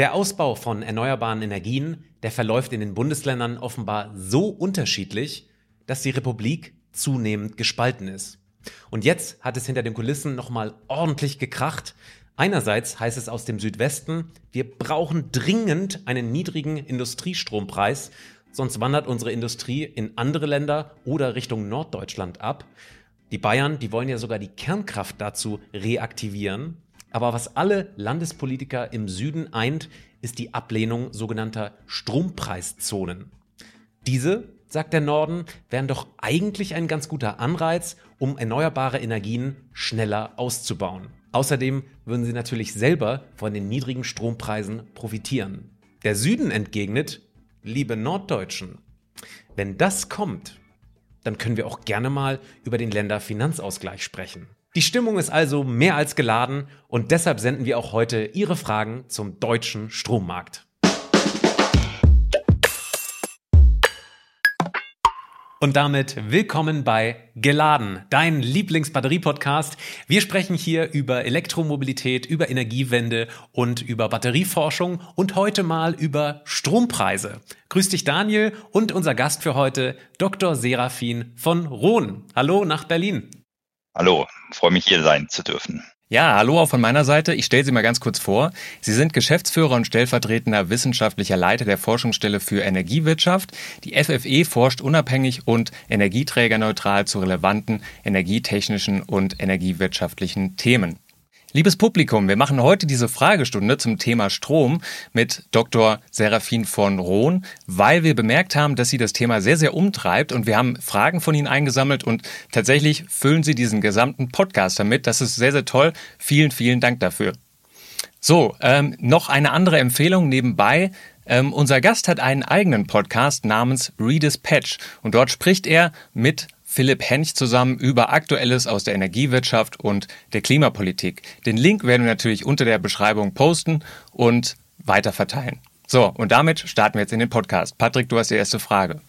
Der Ausbau von erneuerbaren Energien, der verläuft in den Bundesländern offenbar so unterschiedlich, dass die Republik zunehmend gespalten ist. Und jetzt hat es hinter den Kulissen nochmal ordentlich gekracht. Einerseits heißt es aus dem Südwesten, wir brauchen dringend einen niedrigen Industriestrompreis, sonst wandert unsere Industrie in andere Länder oder Richtung Norddeutschland ab. Die Bayern, die wollen ja sogar die Kernkraft dazu reaktivieren. Aber was alle Landespolitiker im Süden eint, ist die Ablehnung sogenannter Strompreiszonen. Diese, sagt der Norden, wären doch eigentlich ein ganz guter Anreiz, um erneuerbare Energien schneller auszubauen. Außerdem würden sie natürlich selber von den niedrigen Strompreisen profitieren. Der Süden entgegnet, liebe Norddeutschen, wenn das kommt, dann können wir auch gerne mal über den Länderfinanzausgleich sprechen. Die Stimmung ist also mehr als geladen und deshalb senden wir auch heute Ihre Fragen zum deutschen Strommarkt. Und damit willkommen bei Geladen, dein Lieblingsbatterie-Podcast. Wir sprechen hier über Elektromobilität, über Energiewende und über Batterieforschung und heute mal über Strompreise. Grüß dich Daniel und unser Gast für heute, Dr. Serafin von Rohn. Hallo nach Berlin. Hallo, freue mich hier sein zu dürfen. Ja, hallo auch von meiner Seite. Ich stelle Sie mal ganz kurz vor. Sie sind Geschäftsführer und stellvertretender wissenschaftlicher Leiter der Forschungsstelle für Energiewirtschaft. Die FFE forscht unabhängig und energieträgerneutral zu relevanten energietechnischen und energiewirtschaftlichen Themen. Liebes Publikum, wir machen heute diese Fragestunde zum Thema Strom mit Dr. Serafin von Rohn, weil wir bemerkt haben, dass sie das Thema sehr, sehr umtreibt und wir haben Fragen von Ihnen eingesammelt und tatsächlich füllen Sie diesen gesamten Podcast damit. Das ist sehr, sehr toll. Vielen, vielen Dank dafür. So, ähm, noch eine andere Empfehlung nebenbei. Ähm, unser Gast hat einen eigenen Podcast namens Redispatch und dort spricht er mit Philipp Hench zusammen über Aktuelles aus der Energiewirtschaft und der Klimapolitik. Den Link werden wir natürlich unter der Beschreibung posten und weiter verteilen. So, und damit starten wir jetzt in den Podcast. Patrick, du hast die erste Frage.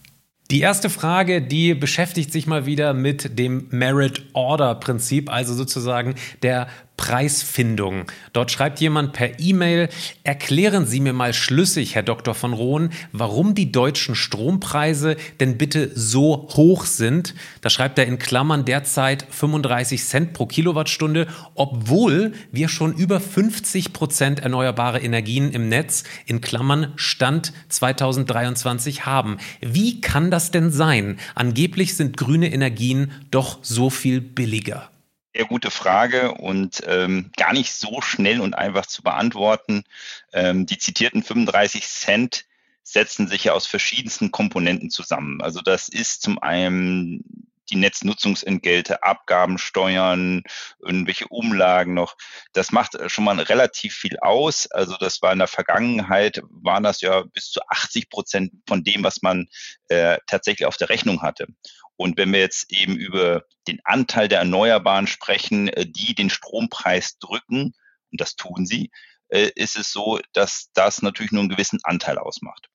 Die erste Frage, die beschäftigt sich mal wieder mit dem Merit Order Prinzip, also sozusagen der Preisfindung. Dort schreibt jemand per E-Mail, erklären Sie mir mal schlüssig, Herr Dr. von Rohn, warum die deutschen Strompreise denn bitte so hoch sind. Da schreibt er in Klammern derzeit 35 Cent pro Kilowattstunde, obwohl wir schon über 50 Prozent erneuerbare Energien im Netz, in Klammern Stand 2023 haben. Wie kann das denn sein? Angeblich sind grüne Energien doch so viel billiger. Sehr gute Frage und ähm, gar nicht so schnell und einfach zu beantworten. Ähm, die zitierten 35 Cent setzen sich ja aus verschiedensten Komponenten zusammen. Also das ist zum einen die Netznutzungsentgelte, Abgaben, Steuern, irgendwelche Umlagen noch. Das macht schon mal relativ viel aus. Also das war in der Vergangenheit, waren das ja bis zu 80 Prozent von dem, was man äh, tatsächlich auf der Rechnung hatte. Und wenn wir jetzt eben über den Anteil der Erneuerbaren sprechen, äh, die den Strompreis drücken, und das tun sie, äh, ist es so, dass das natürlich nur einen gewissen Anteil ausmacht.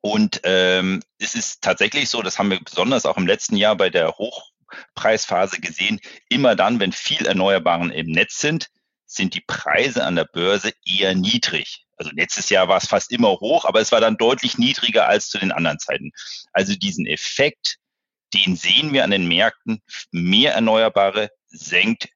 Und ähm, es ist tatsächlich so, das haben wir besonders auch im letzten Jahr bei der Hochpreisphase gesehen, immer dann, wenn viel Erneuerbaren im Netz sind, sind die Preise an der Börse eher niedrig. Also letztes Jahr war es fast immer hoch, aber es war dann deutlich niedriger als zu den anderen Zeiten. Also diesen Effekt den sehen wir an den Märkten. Mehr Erneuerbare senkt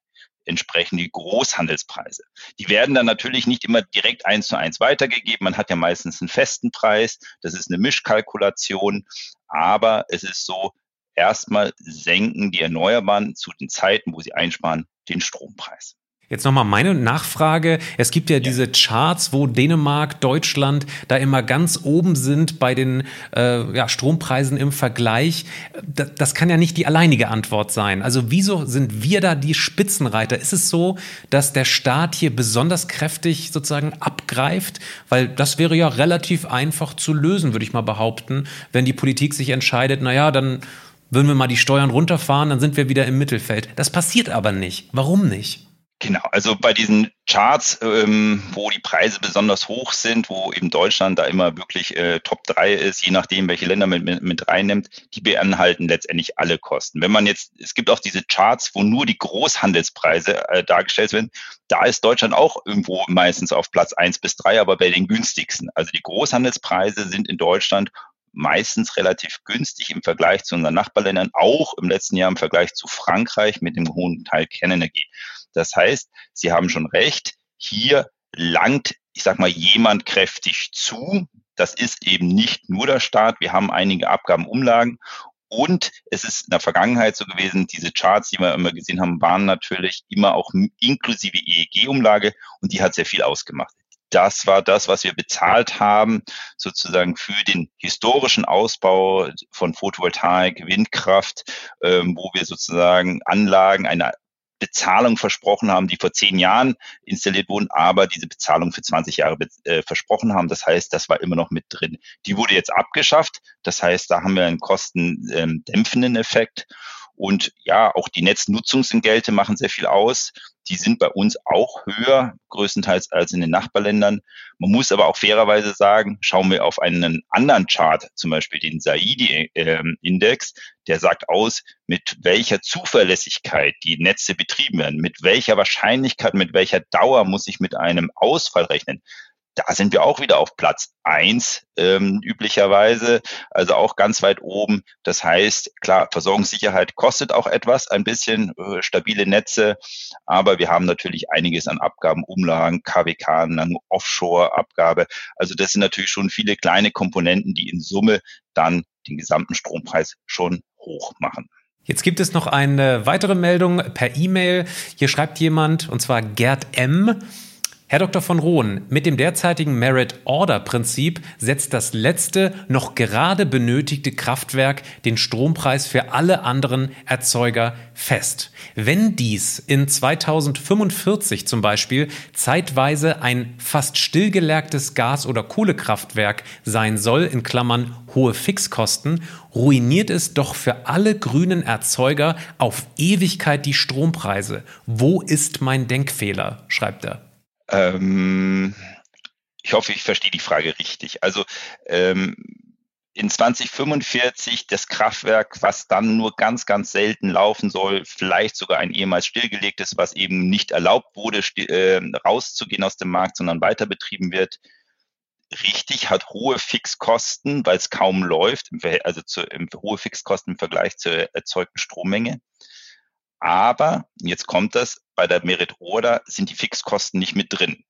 entsprechend die Großhandelspreise. Die werden dann natürlich nicht immer direkt eins zu eins weitergegeben. Man hat ja meistens einen festen Preis. Das ist eine Mischkalkulation. Aber es ist so, erstmal senken die Erneuerbaren zu den Zeiten, wo sie einsparen, den Strompreis. Jetzt nochmal meine Nachfrage. Es gibt ja, ja, diese Charts, wo Dänemark, Deutschland da immer ganz oben sind bei den äh, ja, Strompreisen im Vergleich. Das, das kann ja nicht die alleinige Antwort sein. Also wieso sind wir da die Spitzenreiter? Ist es so, dass der Staat hier besonders kräftig sozusagen abgreift? Weil das wäre ja relativ einfach zu lösen, würde ich mal behaupten, wenn die Politik sich entscheidet, naja, dann würden wir mal die Steuern runterfahren, dann sind wir wieder im Mittelfeld. Das passiert aber nicht. Warum nicht? Genau, also bei diesen Charts, ähm, wo die Preise besonders hoch sind, wo eben Deutschland da immer wirklich äh, Top 3 ist, je nachdem, welche Länder man mit, mit reinnimmt, die beinhalten letztendlich alle Kosten. Wenn man jetzt, es gibt auch diese Charts, wo nur die Großhandelspreise äh, dargestellt werden, da ist Deutschland auch irgendwo meistens auf Platz 1 bis 3, aber bei den günstigsten. Also die Großhandelspreise sind in Deutschland meistens relativ günstig im Vergleich zu unseren Nachbarländern, auch im letzten Jahr im Vergleich zu Frankreich mit dem hohen Teil Kernenergie. Das heißt, Sie haben schon recht, hier langt, ich sag mal, jemand kräftig zu. Das ist eben nicht nur der Staat. Wir haben einige Abgabenumlagen und es ist in der Vergangenheit so gewesen, diese Charts, die wir immer gesehen haben, waren natürlich immer auch inklusive EEG-Umlage und die hat sehr viel ausgemacht. Das war das, was wir bezahlt haben, sozusagen für den historischen Ausbau von Photovoltaik, Windkraft, ähm, wo wir sozusagen Anlagen, eine Bezahlung versprochen haben, die vor zehn Jahren installiert wurden, aber diese Bezahlung für 20 Jahre äh, versprochen haben. Das heißt, das war immer noch mit drin. Die wurde jetzt abgeschafft. Das heißt, da haben wir einen kostendämpfenden Effekt. Und ja, auch die Netznutzungsentgelte machen sehr viel aus. Die sind bei uns auch höher, größtenteils als in den Nachbarländern. Man muss aber auch fairerweise sagen, schauen wir auf einen anderen Chart, zum Beispiel den Saidi-Index, der sagt aus, mit welcher Zuverlässigkeit die Netze betrieben werden, mit welcher Wahrscheinlichkeit, mit welcher Dauer muss ich mit einem Ausfall rechnen da sind wir auch wieder auf Platz eins ähm, üblicherweise, also auch ganz weit oben. Das heißt, klar, Versorgungssicherheit kostet auch etwas, ein bisschen äh, stabile Netze, aber wir haben natürlich einiges an Abgaben, Umlagen, KWK, Offshore-Abgabe. Also das sind natürlich schon viele kleine Komponenten, die in Summe dann den gesamten Strompreis schon hoch machen. Jetzt gibt es noch eine weitere Meldung per E-Mail. Hier schreibt jemand, und zwar Gerd M. Herr Dr. von Rohn, mit dem derzeitigen Merit-Order-Prinzip setzt das letzte, noch gerade benötigte Kraftwerk den Strompreis für alle anderen Erzeuger fest. Wenn dies in 2045 zum Beispiel zeitweise ein fast stillgelegtes Gas- oder Kohlekraftwerk sein soll, in Klammern hohe Fixkosten, ruiniert es doch für alle grünen Erzeuger auf Ewigkeit die Strompreise. Wo ist mein Denkfehler? schreibt er. Ähm, ich hoffe, ich verstehe die Frage richtig. Also ähm, in 2045 das Kraftwerk, was dann nur ganz, ganz selten laufen soll, vielleicht sogar ein ehemals stillgelegtes, was eben nicht erlaubt wurde, äh, rauszugehen aus dem Markt, sondern weiter betrieben wird. Richtig, hat hohe Fixkosten, weil es kaum läuft, also zu, hohe Fixkosten im Vergleich zur erzeugten Strommenge. Aber, jetzt kommt das, bei der Merit Order sind die Fixkosten nicht mit drin.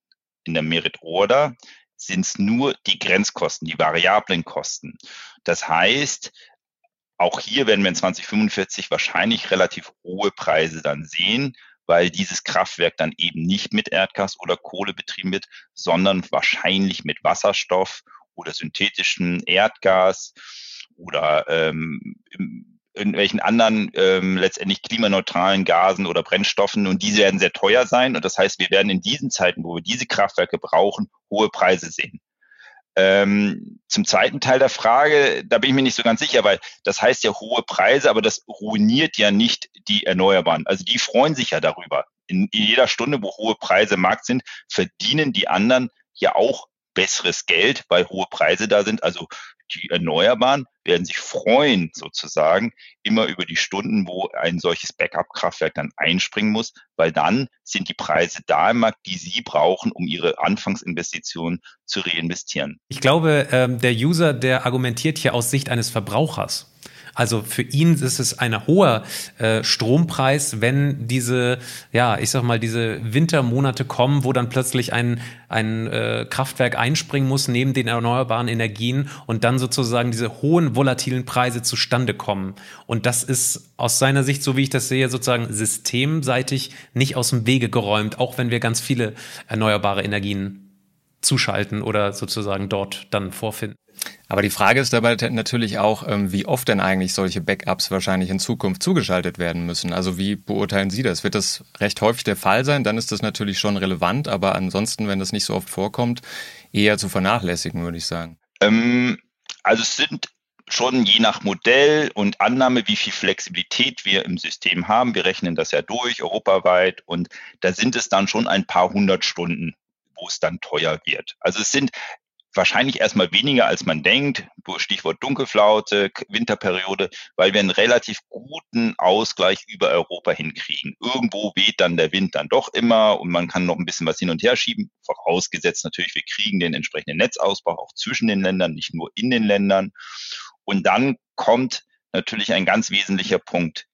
In der Merit Order sind es nur die Grenzkosten, die variablen Kosten. Das heißt, auch hier werden wir in 2045 wahrscheinlich relativ hohe Preise dann sehen, weil dieses Kraftwerk dann eben nicht mit Erdgas oder Kohle betrieben wird, sondern wahrscheinlich mit Wasserstoff oder synthetischem Erdgas oder ähm, irgendwelchen anderen ähm, letztendlich klimaneutralen Gasen oder Brennstoffen und diese werden sehr teuer sein. Und das heißt, wir werden in diesen Zeiten, wo wir diese Kraftwerke brauchen, hohe Preise sehen. Ähm, zum zweiten Teil der Frage, da bin ich mir nicht so ganz sicher, weil das heißt ja hohe Preise, aber das ruiniert ja nicht die Erneuerbaren. Also die freuen sich ja darüber. In, in jeder Stunde, wo hohe Preise im Markt sind, verdienen die anderen ja auch besseres Geld, weil hohe Preise da sind. Also die Erneuerbaren werden sich freuen, sozusagen, immer über die Stunden, wo ein solches Backup-Kraftwerk dann einspringen muss, weil dann sind die Preise da im Markt, die sie brauchen, um ihre Anfangsinvestitionen zu reinvestieren. Ich glaube, ähm, der User, der argumentiert hier aus Sicht eines Verbrauchers. Also für ihn ist es ein hoher äh, Strompreis, wenn diese, ja, ich sag mal, diese Wintermonate kommen, wo dann plötzlich ein, ein äh, Kraftwerk einspringen muss neben den erneuerbaren Energien und dann sozusagen diese hohen volatilen Preise zustande kommen. Und das ist aus seiner Sicht, so wie ich das sehe, sozusagen systemseitig nicht aus dem Wege geräumt, auch wenn wir ganz viele erneuerbare Energien zuschalten oder sozusagen dort dann vorfinden. Aber die Frage ist dabei natürlich auch, ähm, wie oft denn eigentlich solche Backups wahrscheinlich in Zukunft zugeschaltet werden müssen. Also wie beurteilen Sie das? Wird das recht häufig der Fall sein? Dann ist das natürlich schon relevant, aber ansonsten, wenn das nicht so oft vorkommt, eher zu vernachlässigen, würde ich sagen. Ähm, also es sind schon je nach Modell und Annahme, wie viel Flexibilität wir im System haben. Wir rechnen das ja durch, europaweit, und da sind es dann schon ein paar hundert Stunden, wo es dann teuer wird. Also es sind wahrscheinlich erstmal weniger, als man denkt. Stichwort Dunkelflaute, Winterperiode, weil wir einen relativ guten Ausgleich über Europa hinkriegen. Irgendwo weht dann der Wind dann doch immer und man kann noch ein bisschen was hin und her schieben. Vorausgesetzt natürlich, wir kriegen den entsprechenden Netzausbau auch zwischen den Ländern, nicht nur in den Ländern. Und dann kommt natürlich ein ganz wesentlicher Punkt.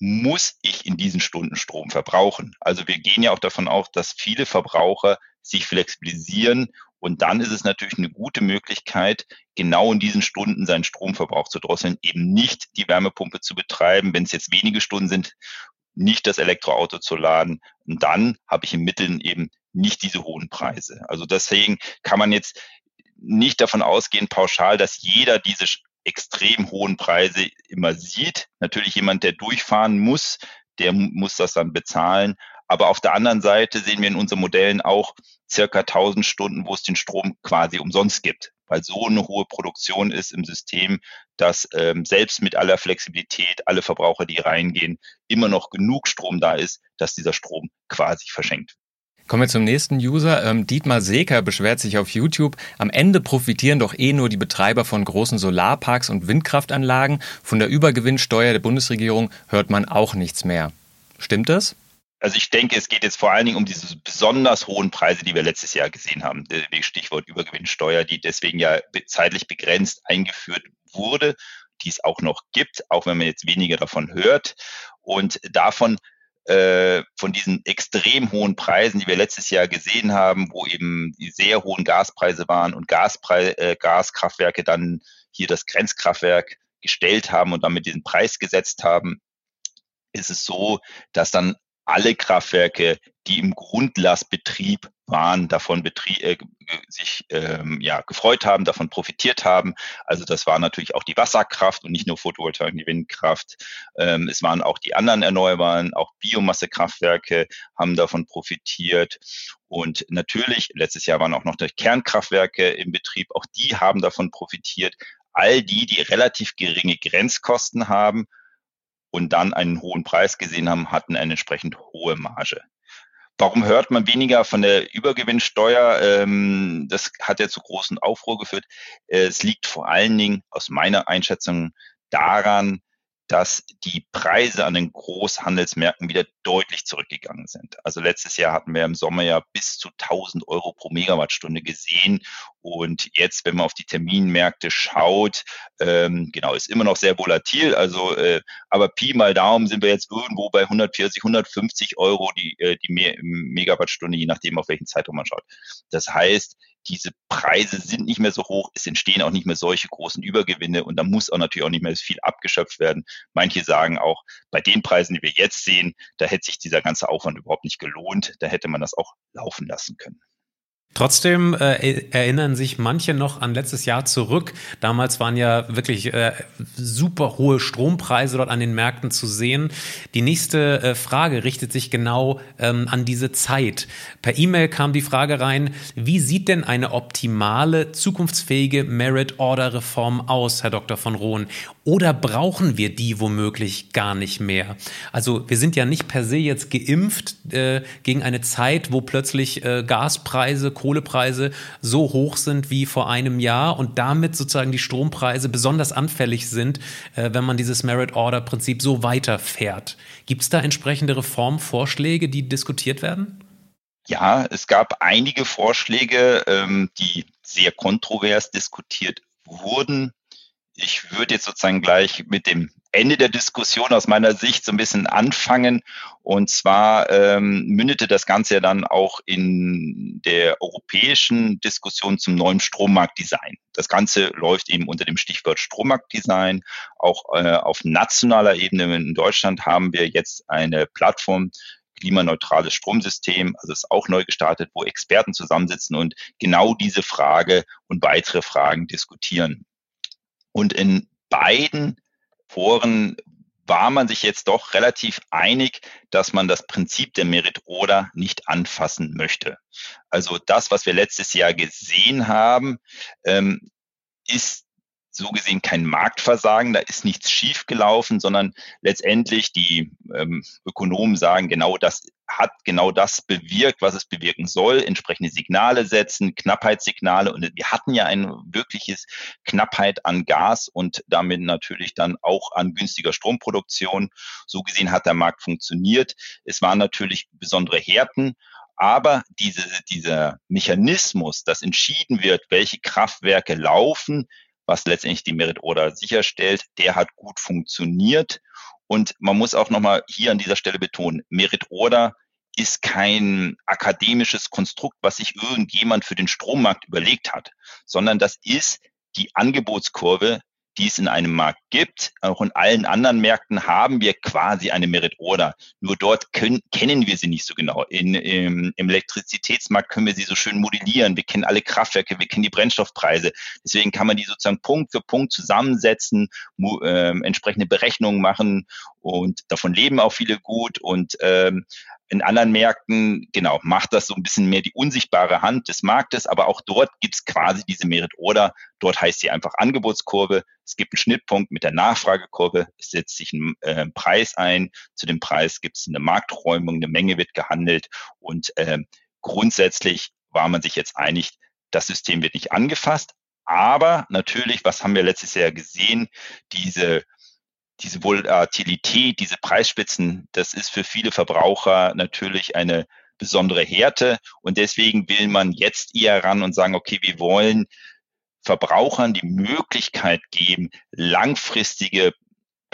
Muss ich in diesen Stunden Strom verbrauchen? Also wir gehen ja auch davon aus, dass viele Verbraucher sich flexibilisieren und dann ist es natürlich eine gute Möglichkeit, genau in diesen Stunden seinen Stromverbrauch zu drosseln, eben nicht die Wärmepumpe zu betreiben, wenn es jetzt wenige Stunden sind, nicht das Elektroauto zu laden. Und dann habe ich im Mittel eben nicht diese hohen Preise. Also deswegen kann man jetzt nicht davon ausgehen, pauschal, dass jeder diese extrem hohen Preise immer sieht. Natürlich jemand, der durchfahren muss, der muss das dann bezahlen. Aber auf der anderen Seite sehen wir in unseren Modellen auch circa 1000 Stunden, wo es den Strom quasi umsonst gibt, weil so eine hohe Produktion ist im System, dass ähm, selbst mit aller Flexibilität, alle Verbraucher, die reingehen, immer noch genug Strom da ist, dass dieser Strom quasi verschenkt. Kommen wir zum nächsten User. Ähm, Dietmar Seeker beschwert sich auf YouTube. Am Ende profitieren doch eh nur die Betreiber von großen Solarparks und Windkraftanlagen. Von der Übergewinnsteuer der Bundesregierung hört man auch nichts mehr. Stimmt das? Also ich denke, es geht jetzt vor allen Dingen um diese besonders hohen Preise, die wir letztes Jahr gesehen haben. Stichwort Übergewinnsteuer, die deswegen ja zeitlich begrenzt eingeführt wurde, die es auch noch gibt, auch wenn man jetzt weniger davon hört. Und davon äh, von diesen extrem hohen Preisen, die wir letztes Jahr gesehen haben, wo eben die sehr hohen Gaspreise waren und Gaspreis, äh, Gaskraftwerke dann hier das Grenzkraftwerk gestellt haben und damit diesen Preis gesetzt haben, ist es so, dass dann alle Kraftwerke, die im Grundlastbetrieb waren, davon Betrieb, äh, sich ähm, ja, gefreut haben, davon profitiert haben. Also das war natürlich auch die Wasserkraft und nicht nur Photovoltaik, die Windkraft. Ähm, es waren auch die anderen Erneuerbaren, auch Biomassekraftwerke haben davon profitiert. Und natürlich, letztes Jahr waren auch noch die Kernkraftwerke im Betrieb, auch die haben davon profitiert. All die, die relativ geringe Grenzkosten haben, und dann einen hohen Preis gesehen haben, hatten eine entsprechend hohe Marge. Warum hört man weniger von der Übergewinnsteuer? Ähm, das hat ja zu großen Aufruhr geführt. Es liegt vor allen Dingen aus meiner Einschätzung daran, dass die Preise an den Großhandelsmärkten wieder deutlich zurückgegangen sind. Also letztes Jahr hatten wir im Sommer ja bis zu 1000 Euro pro Megawattstunde gesehen. Und jetzt, wenn man auf die Terminmärkte schaut, ähm, genau, ist immer noch sehr volatil. Also, äh, aber Pi mal Daumen sind wir jetzt irgendwo bei 140, 150 Euro die, äh, die Megawattstunde, je nachdem, auf welchen Zeitraum man schaut. Das heißt, diese Preise sind nicht mehr so hoch, es entstehen auch nicht mehr solche großen Übergewinne und da muss auch natürlich auch nicht mehr so viel abgeschöpft werden. Manche sagen auch, bei den Preisen, die wir jetzt sehen, da hätte sich dieser ganze Aufwand überhaupt nicht gelohnt, da hätte man das auch laufen lassen können. Trotzdem äh, erinnern sich manche noch an letztes Jahr zurück. Damals waren ja wirklich äh, super hohe Strompreise dort an den Märkten zu sehen. Die nächste äh, Frage richtet sich genau ähm, an diese Zeit. Per E-Mail kam die Frage rein, wie sieht denn eine optimale, zukunftsfähige Merit-Order-Reform aus, Herr Dr. von Rohn? Oder brauchen wir die womöglich gar nicht mehr? Also wir sind ja nicht per se jetzt geimpft äh, gegen eine Zeit, wo plötzlich äh, Gaspreise, Kohlepreise so hoch sind wie vor einem Jahr und damit sozusagen die Strompreise besonders anfällig sind, äh, wenn man dieses Merit-Order-Prinzip so weiterfährt. Gibt es da entsprechende Reformvorschläge, die diskutiert werden? Ja, es gab einige Vorschläge, ähm, die sehr kontrovers diskutiert wurden. Ich würde jetzt sozusagen gleich mit dem Ende der Diskussion aus meiner Sicht so ein bisschen anfangen. Und zwar ähm, mündete das Ganze ja dann auch in der europäischen Diskussion zum neuen Strommarktdesign. Das Ganze läuft eben unter dem Stichwort Strommarktdesign. Auch äh, auf nationaler Ebene in Deutschland haben wir jetzt eine Plattform, klimaneutrales Stromsystem, also ist auch neu gestartet, wo Experten zusammensitzen und genau diese Frage und weitere Fragen diskutieren. Und in beiden Foren war man sich jetzt doch relativ einig, dass man das Prinzip der Merit Order nicht anfassen möchte. Also das, was wir letztes Jahr gesehen haben, ähm, ist so gesehen kein Marktversagen, da ist nichts schiefgelaufen, sondern letztendlich die ähm, Ökonomen sagen, genau das hat genau das bewirkt, was es bewirken soll, entsprechende Signale setzen, Knappheitssignale und wir hatten ja ein wirkliches Knappheit an Gas und damit natürlich dann auch an günstiger Stromproduktion. So gesehen hat der Markt funktioniert. Es waren natürlich besondere Härten, aber diese, dieser Mechanismus, dass entschieden wird, welche Kraftwerke laufen, was letztendlich die Merit Order sicherstellt, der hat gut funktioniert. Und man muss auch nochmal hier an dieser Stelle betonen, Merit Order ist kein akademisches Konstrukt, was sich irgendjemand für den Strommarkt überlegt hat, sondern das ist die Angebotskurve die es in einem Markt gibt. Auch in allen anderen Märkten haben wir quasi eine Merit Order. Nur dort können, kennen wir sie nicht so genau. In, im, Im Elektrizitätsmarkt können wir sie so schön modellieren. Wir kennen alle Kraftwerke, wir kennen die Brennstoffpreise. Deswegen kann man die sozusagen Punkt für Punkt zusammensetzen, äh, entsprechende Berechnungen machen und davon leben auch viele gut. Und ähm, in anderen Märkten, genau, macht das so ein bisschen mehr die unsichtbare Hand des Marktes, aber auch dort gibt es quasi diese Merit Order. Dort heißt sie einfach Angebotskurve. Es gibt einen Schnittpunkt mit der Nachfragekurve. Es setzt sich ein äh, Preis ein. Zu dem Preis gibt es eine Markträumung, eine Menge wird gehandelt und äh, grundsätzlich war man sich jetzt einig, das System wird nicht angefasst. Aber natürlich, was haben wir letztes Jahr gesehen? Diese diese Volatilität, diese Preisspitzen, das ist für viele Verbraucher natürlich eine besondere Härte. Und deswegen will man jetzt eher ran und sagen, okay, wir wollen Verbrauchern die Möglichkeit geben, langfristige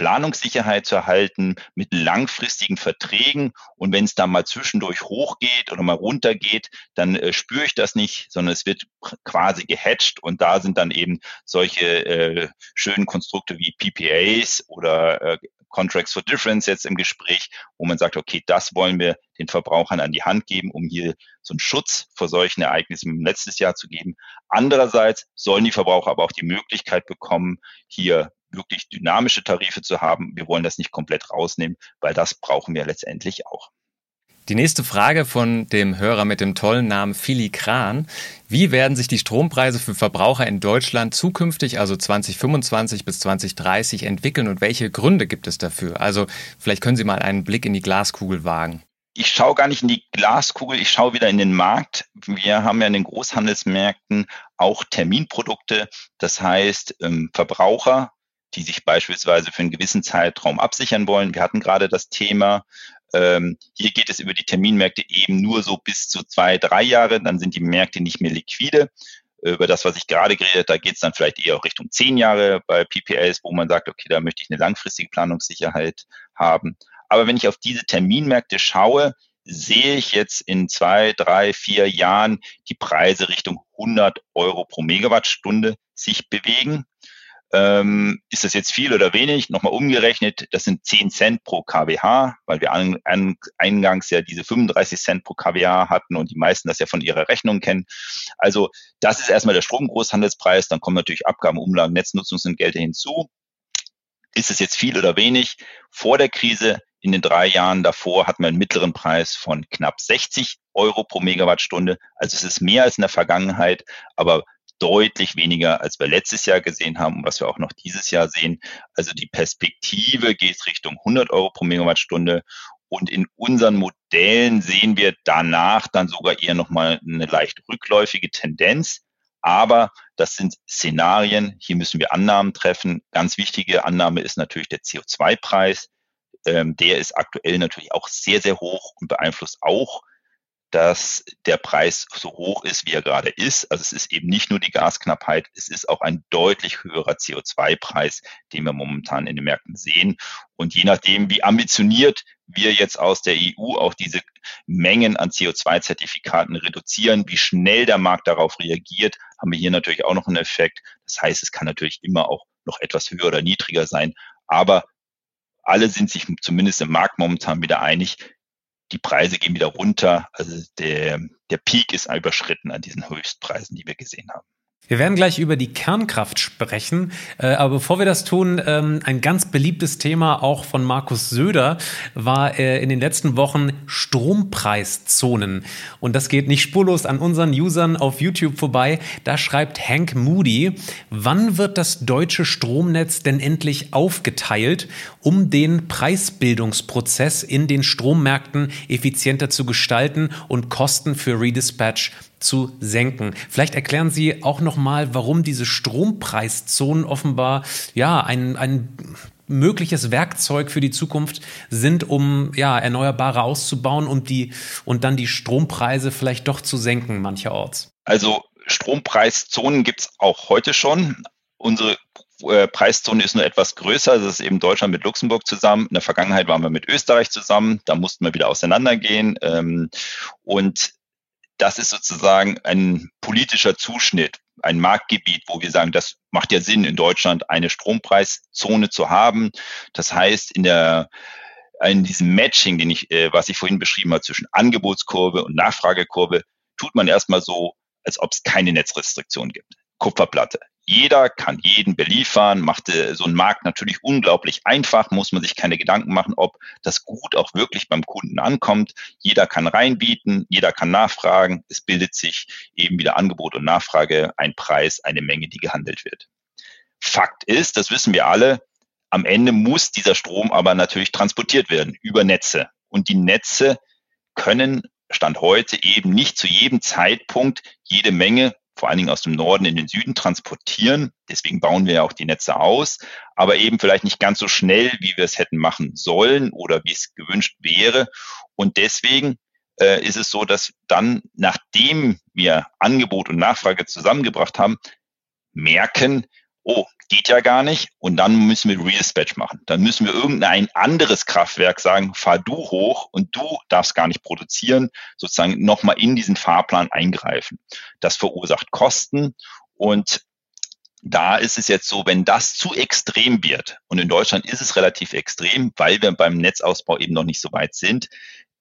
Planungssicherheit zu erhalten mit langfristigen Verträgen. Und wenn es dann mal zwischendurch hochgeht oder mal runtergeht, dann äh, spüre ich das nicht, sondern es wird quasi gehatcht. Und da sind dann eben solche äh, schönen Konstrukte wie PPAs oder äh, Contracts for Difference jetzt im Gespräch, wo man sagt, okay, das wollen wir den Verbrauchern an die Hand geben, um hier so einen Schutz vor solchen Ereignissen im letztes Jahr zu geben. Andererseits sollen die Verbraucher aber auch die Möglichkeit bekommen, hier wirklich dynamische Tarife zu haben. Wir wollen das nicht komplett rausnehmen, weil das brauchen wir letztendlich auch. Die nächste Frage von dem Hörer mit dem tollen Namen Filigran. Wie werden sich die Strompreise für Verbraucher in Deutschland zukünftig, also 2025 bis 2030, entwickeln und welche Gründe gibt es dafür? Also vielleicht können Sie mal einen Blick in die Glaskugel wagen. Ich schaue gar nicht in die Glaskugel, ich schaue wieder in den Markt. Wir haben ja in den Großhandelsmärkten auch Terminprodukte. Das heißt, ähm, Verbraucher die sich beispielsweise für einen gewissen Zeitraum absichern wollen. Wir hatten gerade das Thema, ähm, hier geht es über die Terminmärkte eben nur so bis zu zwei, drei Jahre, dann sind die Märkte nicht mehr liquide. Über das, was ich gerade geredet, da geht es dann vielleicht eher Richtung zehn Jahre bei PPLs, wo man sagt, okay, da möchte ich eine langfristige Planungssicherheit haben. Aber wenn ich auf diese Terminmärkte schaue, sehe ich jetzt in zwei, drei, vier Jahren die Preise Richtung 100 Euro pro Megawattstunde sich bewegen. Ähm, ist das jetzt viel oder wenig? Nochmal umgerechnet, das sind 10 Cent pro kWh, weil wir an, an, eingangs ja diese 35 Cent pro kWh hatten und die meisten das ja von ihrer Rechnung kennen. Also das ist erstmal der Stromgroßhandelspreis, dann kommen natürlich Abgaben, Umlagen, Netznutzungsentgelte hinzu. Ist es jetzt viel oder wenig? Vor der Krise in den drei Jahren davor hatten wir einen mittleren Preis von knapp 60 Euro pro Megawattstunde. Also es ist mehr als in der Vergangenheit, aber deutlich weniger, als wir letztes Jahr gesehen haben und was wir auch noch dieses Jahr sehen. Also die Perspektive geht Richtung 100 Euro pro Megawattstunde. Und in unseren Modellen sehen wir danach dann sogar eher nochmal eine leicht rückläufige Tendenz. Aber das sind Szenarien. Hier müssen wir Annahmen treffen. Ganz wichtige Annahme ist natürlich der CO2-Preis. Ähm, der ist aktuell natürlich auch sehr, sehr hoch und beeinflusst auch dass der Preis so hoch ist, wie er gerade ist. Also es ist eben nicht nur die Gasknappheit, es ist auch ein deutlich höherer CO2-Preis, den wir momentan in den Märkten sehen. Und je nachdem, wie ambitioniert wir jetzt aus der EU auch diese Mengen an CO2-Zertifikaten reduzieren, wie schnell der Markt darauf reagiert, haben wir hier natürlich auch noch einen Effekt. Das heißt, es kann natürlich immer auch noch etwas höher oder niedriger sein. Aber alle sind sich zumindest im Markt momentan wieder einig, die Preise gehen wieder runter. Also der, der Peak ist überschritten an diesen Höchstpreisen, die wir gesehen haben. Wir werden gleich über die Kernkraft sprechen, äh, aber bevor wir das tun, ähm, ein ganz beliebtes Thema auch von Markus Söder war äh, in den letzten Wochen Strompreiszonen. Und das geht nicht spurlos an unseren Usern auf YouTube vorbei. Da schreibt Hank Moody, wann wird das deutsche Stromnetz denn endlich aufgeteilt, um den Preisbildungsprozess in den Strommärkten effizienter zu gestalten und Kosten für Redispatch zu senken. Vielleicht erklären Sie auch noch mal, warum diese Strompreiszonen offenbar ja ein, ein mögliches Werkzeug für die Zukunft sind, um ja Erneuerbare auszubauen und die und dann die Strompreise vielleicht doch zu senken mancherorts. Also Strompreiszonen gibt es auch heute schon. Unsere äh, Preiszone ist nur etwas größer. Das ist eben Deutschland mit Luxemburg zusammen. In der Vergangenheit waren wir mit Österreich zusammen. Da mussten wir wieder auseinandergehen. Ähm, und das ist sozusagen ein politischer Zuschnitt, ein Marktgebiet, wo wir sagen, das macht ja Sinn, in Deutschland eine Strompreiszone zu haben. Das heißt, in der in diesem Matching, den ich, äh, was ich vorhin beschrieben habe, zwischen Angebotskurve und Nachfragekurve, tut man erstmal so, als ob es keine Netzrestriktion gibt. Kupferplatte. Jeder kann jeden beliefern, macht äh, so ein Markt natürlich unglaublich einfach, muss man sich keine Gedanken machen, ob das Gut auch wirklich beim Kunden ankommt. Jeder kann reinbieten, jeder kann nachfragen. Es bildet sich eben wieder Angebot und Nachfrage, ein Preis, eine Menge, die gehandelt wird. Fakt ist, das wissen wir alle, am Ende muss dieser Strom aber natürlich transportiert werden über Netze. Und die Netze können Stand heute eben nicht zu jedem Zeitpunkt jede Menge vor allen Dingen aus dem Norden in den Süden transportieren. Deswegen bauen wir ja auch die Netze aus, aber eben vielleicht nicht ganz so schnell, wie wir es hätten machen sollen oder wie es gewünscht wäre. Und deswegen äh, ist es so, dass dann, nachdem wir Angebot und Nachfrage zusammengebracht haben, merken, oh, geht ja gar nicht. Und dann müssen wir Redispatch machen. Dann müssen wir irgendein anderes Kraftwerk sagen, fahr du hoch und du darfst gar nicht produzieren, sozusagen nochmal in diesen Fahrplan eingreifen. Das verursacht Kosten und da ist es jetzt so, wenn das zu extrem wird, und in Deutschland ist es relativ extrem, weil wir beim Netzausbau eben noch nicht so weit sind,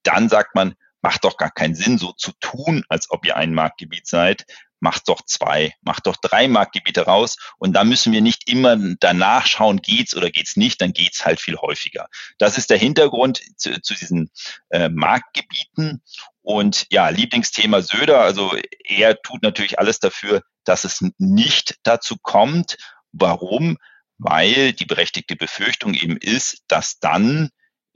dann sagt man, macht doch gar keinen Sinn, so zu tun, als ob ihr ein Marktgebiet seid, macht doch zwei, macht doch drei Marktgebiete raus und da müssen wir nicht immer danach schauen, geht's oder geht's nicht, dann geht's halt viel häufiger. Das ist der Hintergrund zu, zu diesen äh, Marktgebieten und ja, Lieblingsthema Söder, also er tut natürlich alles dafür, dass es nicht dazu kommt. Warum? Weil die berechtigte Befürchtung eben ist, dass dann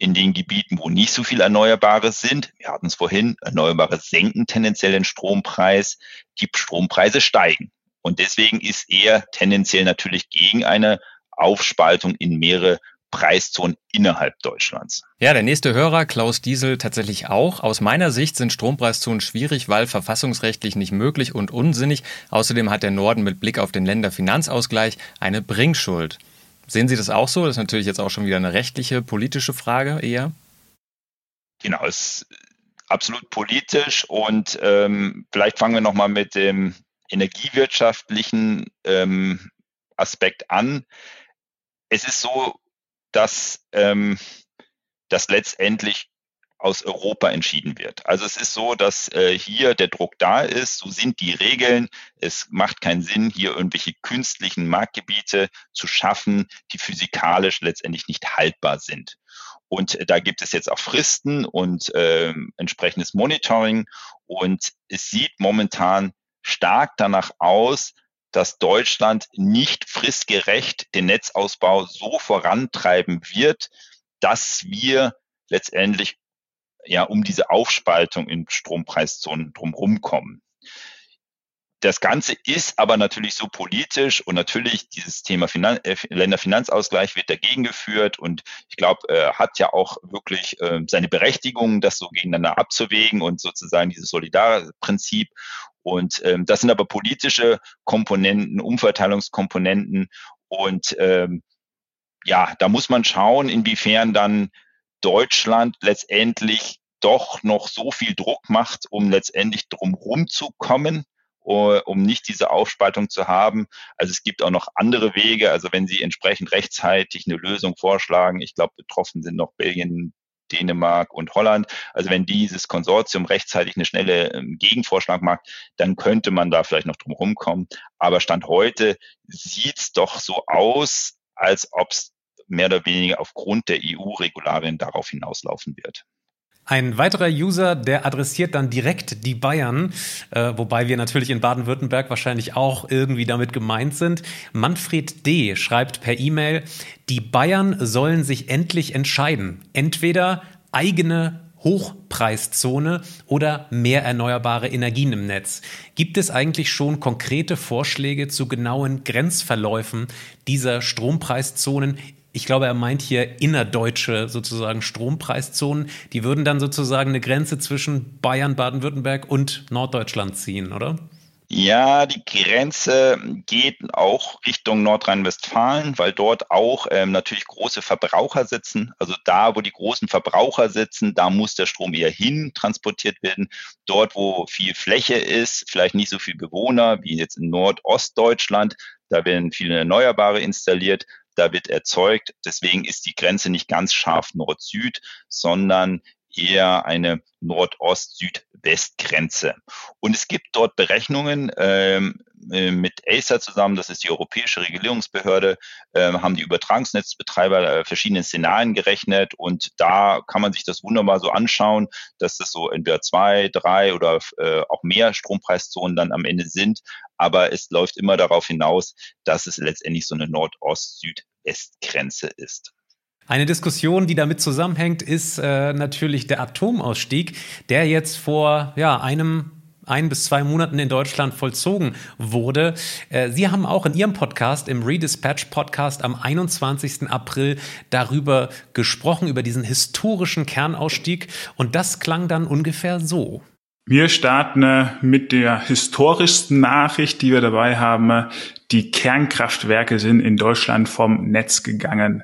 in den Gebieten, wo nicht so viel Erneuerbare sind, wir hatten es vorhin, Erneuerbare senken tendenziell den Strompreis, die Strompreise steigen. Und deswegen ist er tendenziell natürlich gegen eine Aufspaltung in mehrere Preiszonen innerhalb Deutschlands. Ja, der nächste Hörer, Klaus Diesel, tatsächlich auch. Aus meiner Sicht sind Strompreiszonen schwierig, weil verfassungsrechtlich nicht möglich und unsinnig. Außerdem hat der Norden mit Blick auf den Länderfinanzausgleich eine Bringschuld. Sehen Sie das auch so? Das ist natürlich jetzt auch schon wieder eine rechtliche, politische Frage eher. Genau, es ist absolut politisch und ähm, vielleicht fangen wir nochmal mit dem energiewirtschaftlichen ähm, Aspekt an. Es ist so, dass ähm, das letztendlich aus Europa entschieden wird. Also es ist so, dass äh, hier der Druck da ist, so sind die Regeln. Es macht keinen Sinn, hier irgendwelche künstlichen Marktgebiete zu schaffen, die physikalisch letztendlich nicht haltbar sind. Und äh, da gibt es jetzt auch Fristen und äh, entsprechendes Monitoring. Und es sieht momentan stark danach aus, dass Deutschland nicht fristgerecht den Netzausbau so vorantreiben wird, dass wir letztendlich ja um diese Aufspaltung in Strompreiszonen drumherum kommen. Das Ganze ist aber natürlich so politisch und natürlich dieses Thema Finan äh, Länderfinanzausgleich wird dagegen geführt und ich glaube, äh, hat ja auch wirklich äh, seine Berechtigung, das so gegeneinander abzuwägen und sozusagen dieses Solidarprinzip. Und ähm, das sind aber politische Komponenten, Umverteilungskomponenten und ähm, ja, da muss man schauen, inwiefern dann Deutschland letztendlich doch noch so viel Druck macht, um letztendlich drumherum zu kommen, um nicht diese Aufspaltung zu haben. Also es gibt auch noch andere Wege. Also wenn Sie entsprechend rechtzeitig eine Lösung vorschlagen, ich glaube, betroffen sind noch Belgien, Dänemark und Holland. Also wenn dieses Konsortium rechtzeitig eine schnelle ähm, Gegenvorschlag macht, dann könnte man da vielleicht noch drum rumkommen. Aber Stand heute sieht es doch so aus, als ob es mehr oder weniger aufgrund der EU-Regularien darauf hinauslaufen wird. Ein weiterer User, der adressiert dann direkt die Bayern, äh, wobei wir natürlich in Baden-Württemberg wahrscheinlich auch irgendwie damit gemeint sind. Manfred D. schreibt per E-Mail, die Bayern sollen sich endlich entscheiden. Entweder eigene Hochpreiszone oder mehr erneuerbare Energien im Netz. Gibt es eigentlich schon konkrete Vorschläge zu genauen Grenzverläufen dieser Strompreiszonen ich glaube, er meint hier innerdeutsche sozusagen Strompreiszonen. Die würden dann sozusagen eine Grenze zwischen Bayern, Baden-Württemberg und Norddeutschland ziehen, oder? Ja, die Grenze geht auch Richtung Nordrhein-Westfalen, weil dort auch ähm, natürlich große Verbraucher sitzen. Also da, wo die großen Verbraucher sitzen, da muss der Strom eher hin transportiert werden. Dort, wo viel Fläche ist, vielleicht nicht so viel Bewohner wie jetzt in Nordostdeutschland, da werden viele Erneuerbare installiert da wird erzeugt. Deswegen ist die Grenze nicht ganz scharf Nord-Süd, sondern eher eine Nordost-Südwest-Grenze. Und es gibt dort Berechnungen ähm, äh, mit ACER zusammen, das ist die Europäische Regulierungsbehörde, äh, haben die Übertragungsnetzbetreiber äh, verschiedene Szenarien gerechnet und da kann man sich das wunderbar so anschauen, dass das so entweder zwei, drei oder äh, auch mehr Strompreiszonen dann am Ende sind. Aber es läuft immer darauf hinaus, dass es letztendlich so eine Nordost-Südwest-Grenze ist. Eine Diskussion, die damit zusammenhängt, ist äh, natürlich der Atomausstieg, der jetzt vor ja, einem ein bis zwei Monaten in Deutschland vollzogen wurde. Äh, Sie haben auch in Ihrem Podcast, im Redispatch Podcast am 21. April darüber gesprochen, über diesen historischen Kernausstieg. Und das klang dann ungefähr so. Wir starten mit der historischsten Nachricht, die wir dabei haben. Die Kernkraftwerke sind in Deutschland vom Netz gegangen.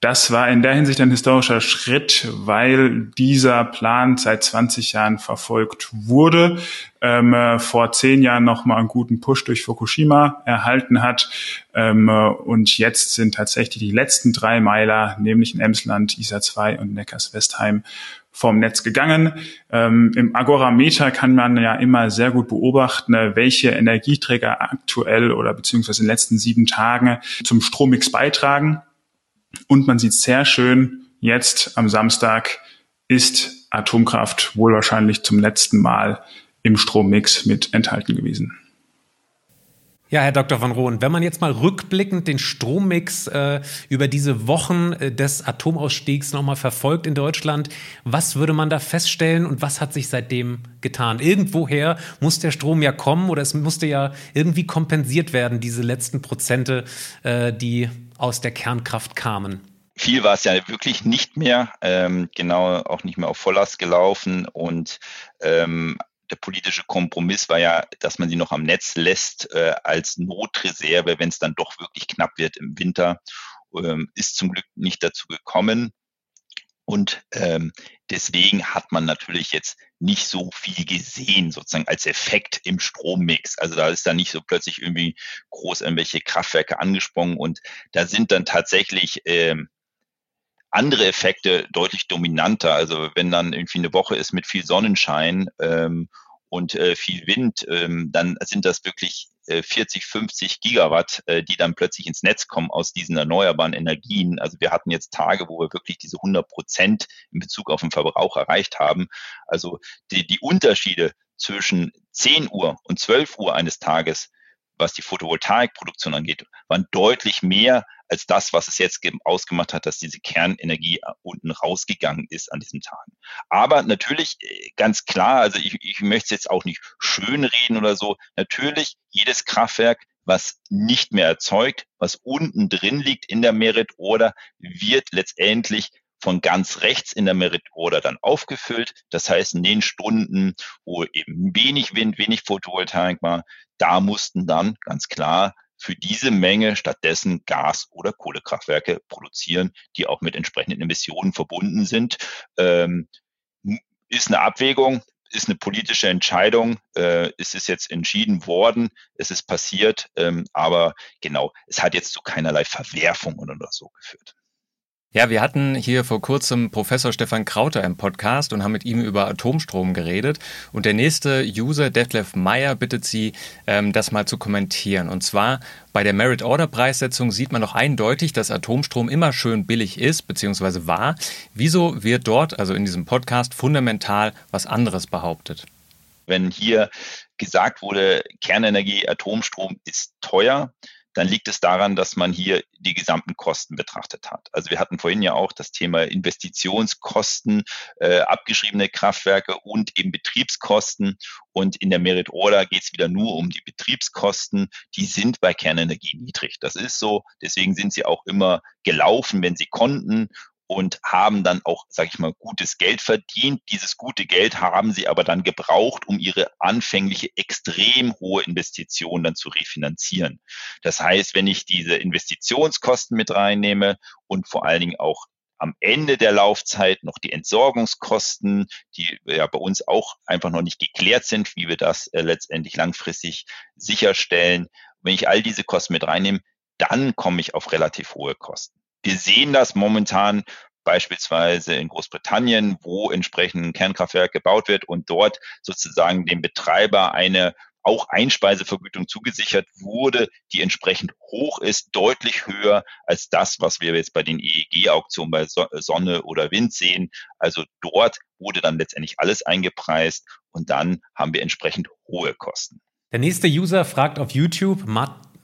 Das war in der Hinsicht ein historischer Schritt, weil dieser Plan seit 20 Jahren verfolgt wurde, ähm, äh, vor zehn Jahren nochmal einen guten Push durch Fukushima erhalten hat ähm, äh, und jetzt sind tatsächlich die letzten drei Meiler, nämlich in Emsland, Isar 2 und Neckars-Westheim, vom Netz gegangen. Ähm, Im Agorameter kann man ja immer sehr gut beobachten, welche Energieträger aktuell oder beziehungsweise in den letzten sieben Tagen zum Strommix beitragen. Und man sieht sehr schön, jetzt am Samstag ist Atomkraft wohl wahrscheinlich zum letzten Mal im Strommix mit enthalten gewesen. Ja, Herr Dr. von Rohn, wenn man jetzt mal rückblickend den Strommix äh, über diese Wochen äh, des Atomausstiegs nochmal verfolgt in Deutschland, was würde man da feststellen und was hat sich seitdem getan? Irgendwoher muss der Strom ja kommen oder es musste ja irgendwie kompensiert werden, diese letzten Prozente, äh, die aus der Kernkraft kamen. Viel war es ja wirklich nicht mehr, ähm, genau auch nicht mehr auf Volllast gelaufen und ähm, der politische Kompromiss war ja, dass man sie noch am Netz lässt äh, als Notreserve, wenn es dann doch wirklich knapp wird im Winter. Ähm, ist zum Glück nicht dazu gekommen. Und ähm, deswegen hat man natürlich jetzt nicht so viel gesehen, sozusagen als Effekt im Strommix. Also da ist dann nicht so plötzlich irgendwie groß irgendwelche Kraftwerke angesprungen und da sind dann tatsächlich ähm, andere Effekte deutlich dominanter. Also wenn dann irgendwie eine Woche ist mit viel Sonnenschein ähm, und äh, viel Wind, ähm, dann sind das wirklich äh, 40, 50 Gigawatt, äh, die dann plötzlich ins Netz kommen aus diesen erneuerbaren Energien. Also wir hatten jetzt Tage, wo wir wirklich diese 100 Prozent in Bezug auf den Verbrauch erreicht haben. Also die, die Unterschiede zwischen 10 Uhr und 12 Uhr eines Tages was die Photovoltaikproduktion angeht, waren deutlich mehr als das, was es jetzt ausgemacht hat, dass diese Kernenergie äh, unten rausgegangen ist an diesen Tagen. Aber natürlich äh, ganz klar, also ich, ich möchte jetzt auch nicht schönreden oder so, natürlich jedes Kraftwerk, was nicht mehr erzeugt, was unten drin liegt in der Merit Order, wird letztendlich von ganz rechts in der Merit Order dann aufgefüllt. Das heißt, in den Stunden, wo eben wenig Wind, wenig Photovoltaik war, da mussten dann ganz klar für diese Menge stattdessen Gas- oder Kohlekraftwerke produzieren, die auch mit entsprechenden Emissionen verbunden sind. Ähm, ist eine Abwägung, ist eine politische Entscheidung. Äh, es jetzt entschieden worden, es ist passiert, ähm, aber genau, es hat jetzt zu keinerlei Verwerfungen oder so geführt. Ja, wir hatten hier vor kurzem Professor Stefan Krauter im Podcast und haben mit ihm über Atomstrom geredet. Und der nächste User, Detlef Meyer, bittet Sie, ähm, das mal zu kommentieren. Und zwar bei der Merit-Order-Preissetzung sieht man doch eindeutig, dass Atomstrom immer schön billig ist, beziehungsweise war. Wieso wird dort, also in diesem Podcast, fundamental was anderes behauptet? Wenn hier gesagt wurde, Kernenergie, Atomstrom ist teuer, dann liegt es daran, dass man hier die gesamten Kosten betrachtet hat. Also wir hatten vorhin ja auch das Thema Investitionskosten, äh, abgeschriebene Kraftwerke und eben Betriebskosten. Und in der Merit Order geht es wieder nur um die Betriebskosten. Die sind bei Kernenergie niedrig. Das ist so. Deswegen sind sie auch immer gelaufen, wenn sie konnten und haben dann auch, sage ich mal, gutes Geld verdient. Dieses gute Geld haben sie aber dann gebraucht, um ihre anfängliche extrem hohe Investition dann zu refinanzieren. Das heißt, wenn ich diese Investitionskosten mit reinnehme und vor allen Dingen auch am Ende der Laufzeit noch die Entsorgungskosten, die ja bei uns auch einfach noch nicht geklärt sind, wie wir das äh, letztendlich langfristig sicherstellen. Wenn ich all diese Kosten mit reinnehme, dann komme ich auf relativ hohe Kosten. Wir sehen das momentan beispielsweise in Großbritannien, wo entsprechend ein Kernkraftwerk gebaut wird und dort sozusagen dem Betreiber eine auch Einspeisevergütung zugesichert wurde, die entsprechend hoch ist, deutlich höher als das, was wir jetzt bei den EEG-Auktionen bei Sonne oder Wind sehen. Also dort wurde dann letztendlich alles eingepreist und dann haben wir entsprechend hohe Kosten. Der nächste User fragt auf YouTube,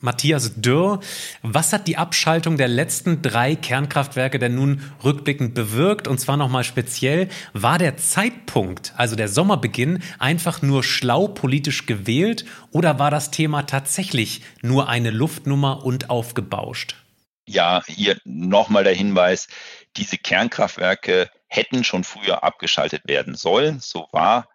Matthias Dürr. Was hat die Abschaltung der letzten drei Kernkraftwerke denn nun rückblickend bewirkt? Und zwar nochmal speziell, war der Zeitpunkt, also der Sommerbeginn, einfach nur schlau politisch gewählt oder war das Thema tatsächlich nur eine Luftnummer und aufgebauscht? Ja, hier nochmal der Hinweis, diese Kernkraftwerke hätten schon früher abgeschaltet werden sollen. So war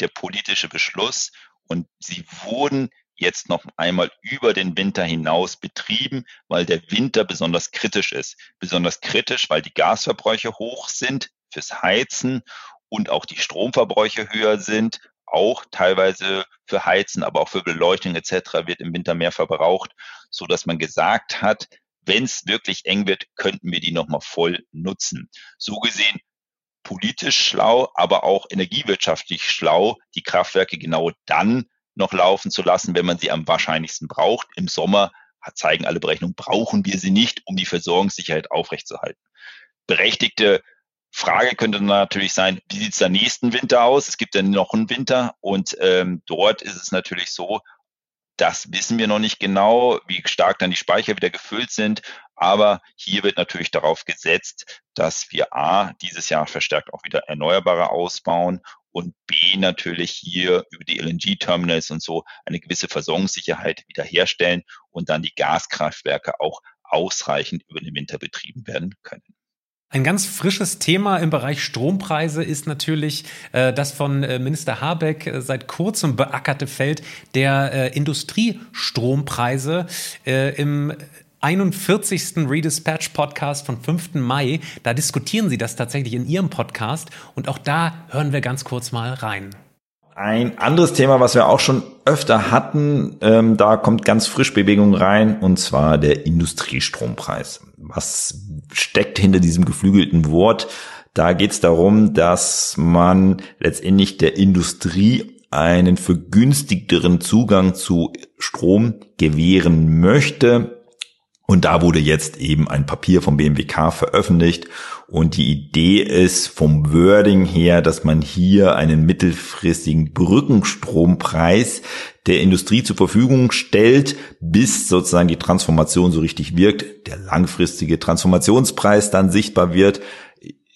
der politische Beschluss und sie wurden jetzt noch einmal über den Winter hinaus betrieben, weil der Winter besonders kritisch ist. Besonders kritisch, weil die Gasverbräuche hoch sind fürs Heizen und auch die Stromverbräuche höher sind, auch teilweise für Heizen, aber auch für Beleuchtung etc. wird im Winter mehr verbraucht, so dass man gesagt hat, wenn es wirklich eng wird, könnten wir die nochmal voll nutzen. So gesehen politisch schlau, aber auch energiewirtschaftlich schlau, die Kraftwerke genau dann noch laufen zu lassen, wenn man sie am wahrscheinlichsten braucht. Im Sommer zeigen alle Berechnungen, brauchen wir sie nicht, um die Versorgungssicherheit aufrechtzuerhalten. Berechtigte Frage könnte natürlich sein, wie sieht es da nächsten Winter aus? Es gibt ja noch einen Winter und ähm, dort ist es natürlich so, das wissen wir noch nicht genau, wie stark dann die Speicher wieder gefüllt sind. Aber hier wird natürlich darauf gesetzt, dass wir A, dieses Jahr verstärkt auch wieder Erneuerbare ausbauen und B natürlich hier über die LNG-Terminals und so eine gewisse Versorgungssicherheit wiederherstellen und dann die Gaskraftwerke auch ausreichend über den Winter betrieben werden können. Ein ganz frisches Thema im Bereich Strompreise ist natürlich äh, das von äh, Minister Habeck äh, seit kurzem beackerte Feld der äh, Industriestrompreise im 41. Redispatch Podcast von 5. Mai. Da diskutieren Sie das tatsächlich in Ihrem Podcast und auch da hören wir ganz kurz mal rein. Ein anderes Thema, was wir auch schon öfter hatten, ähm, da kommt ganz frisch Bewegung rein, und zwar der Industriestrompreis. Was steckt hinter diesem geflügelten Wort? Da geht es darum, dass man letztendlich der Industrie einen vergünstigteren Zugang zu Strom gewähren möchte, und da wurde jetzt eben ein Papier vom BMWK veröffentlicht. Und die Idee ist vom Wording her, dass man hier einen mittelfristigen Brückenstrompreis der Industrie zur Verfügung stellt, bis sozusagen die Transformation so richtig wirkt, der langfristige Transformationspreis dann sichtbar wird.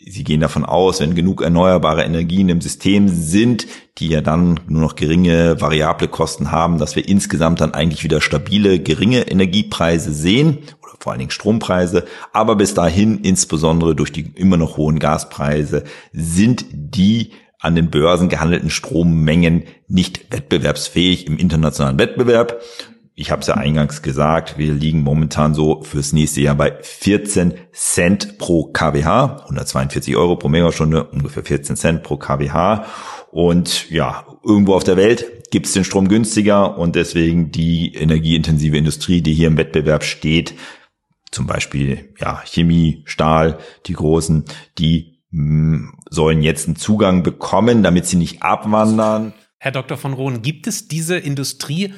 Sie gehen davon aus, wenn genug erneuerbare Energien im System sind, die ja dann nur noch geringe variable Kosten haben, dass wir insgesamt dann eigentlich wieder stabile, geringe Energiepreise sehen oder vor allen Dingen Strompreise. Aber bis dahin, insbesondere durch die immer noch hohen Gaspreise, sind die an den Börsen gehandelten Strommengen nicht wettbewerbsfähig im internationalen Wettbewerb ich habe es ja eingangs gesagt, wir liegen momentan so fürs nächste Jahr bei 14 Cent pro kWh, 142 Euro pro Megastunde, ungefähr 14 Cent pro kWh. Und ja, irgendwo auf der Welt gibt es den Strom günstiger und deswegen die energieintensive Industrie, die hier im Wettbewerb steht, zum Beispiel ja Chemie, Stahl, die großen, die mh, hm, sollen jetzt einen Zugang bekommen, damit sie nicht abwandern. Herr Dr. von Rohn, gibt es diese Industrie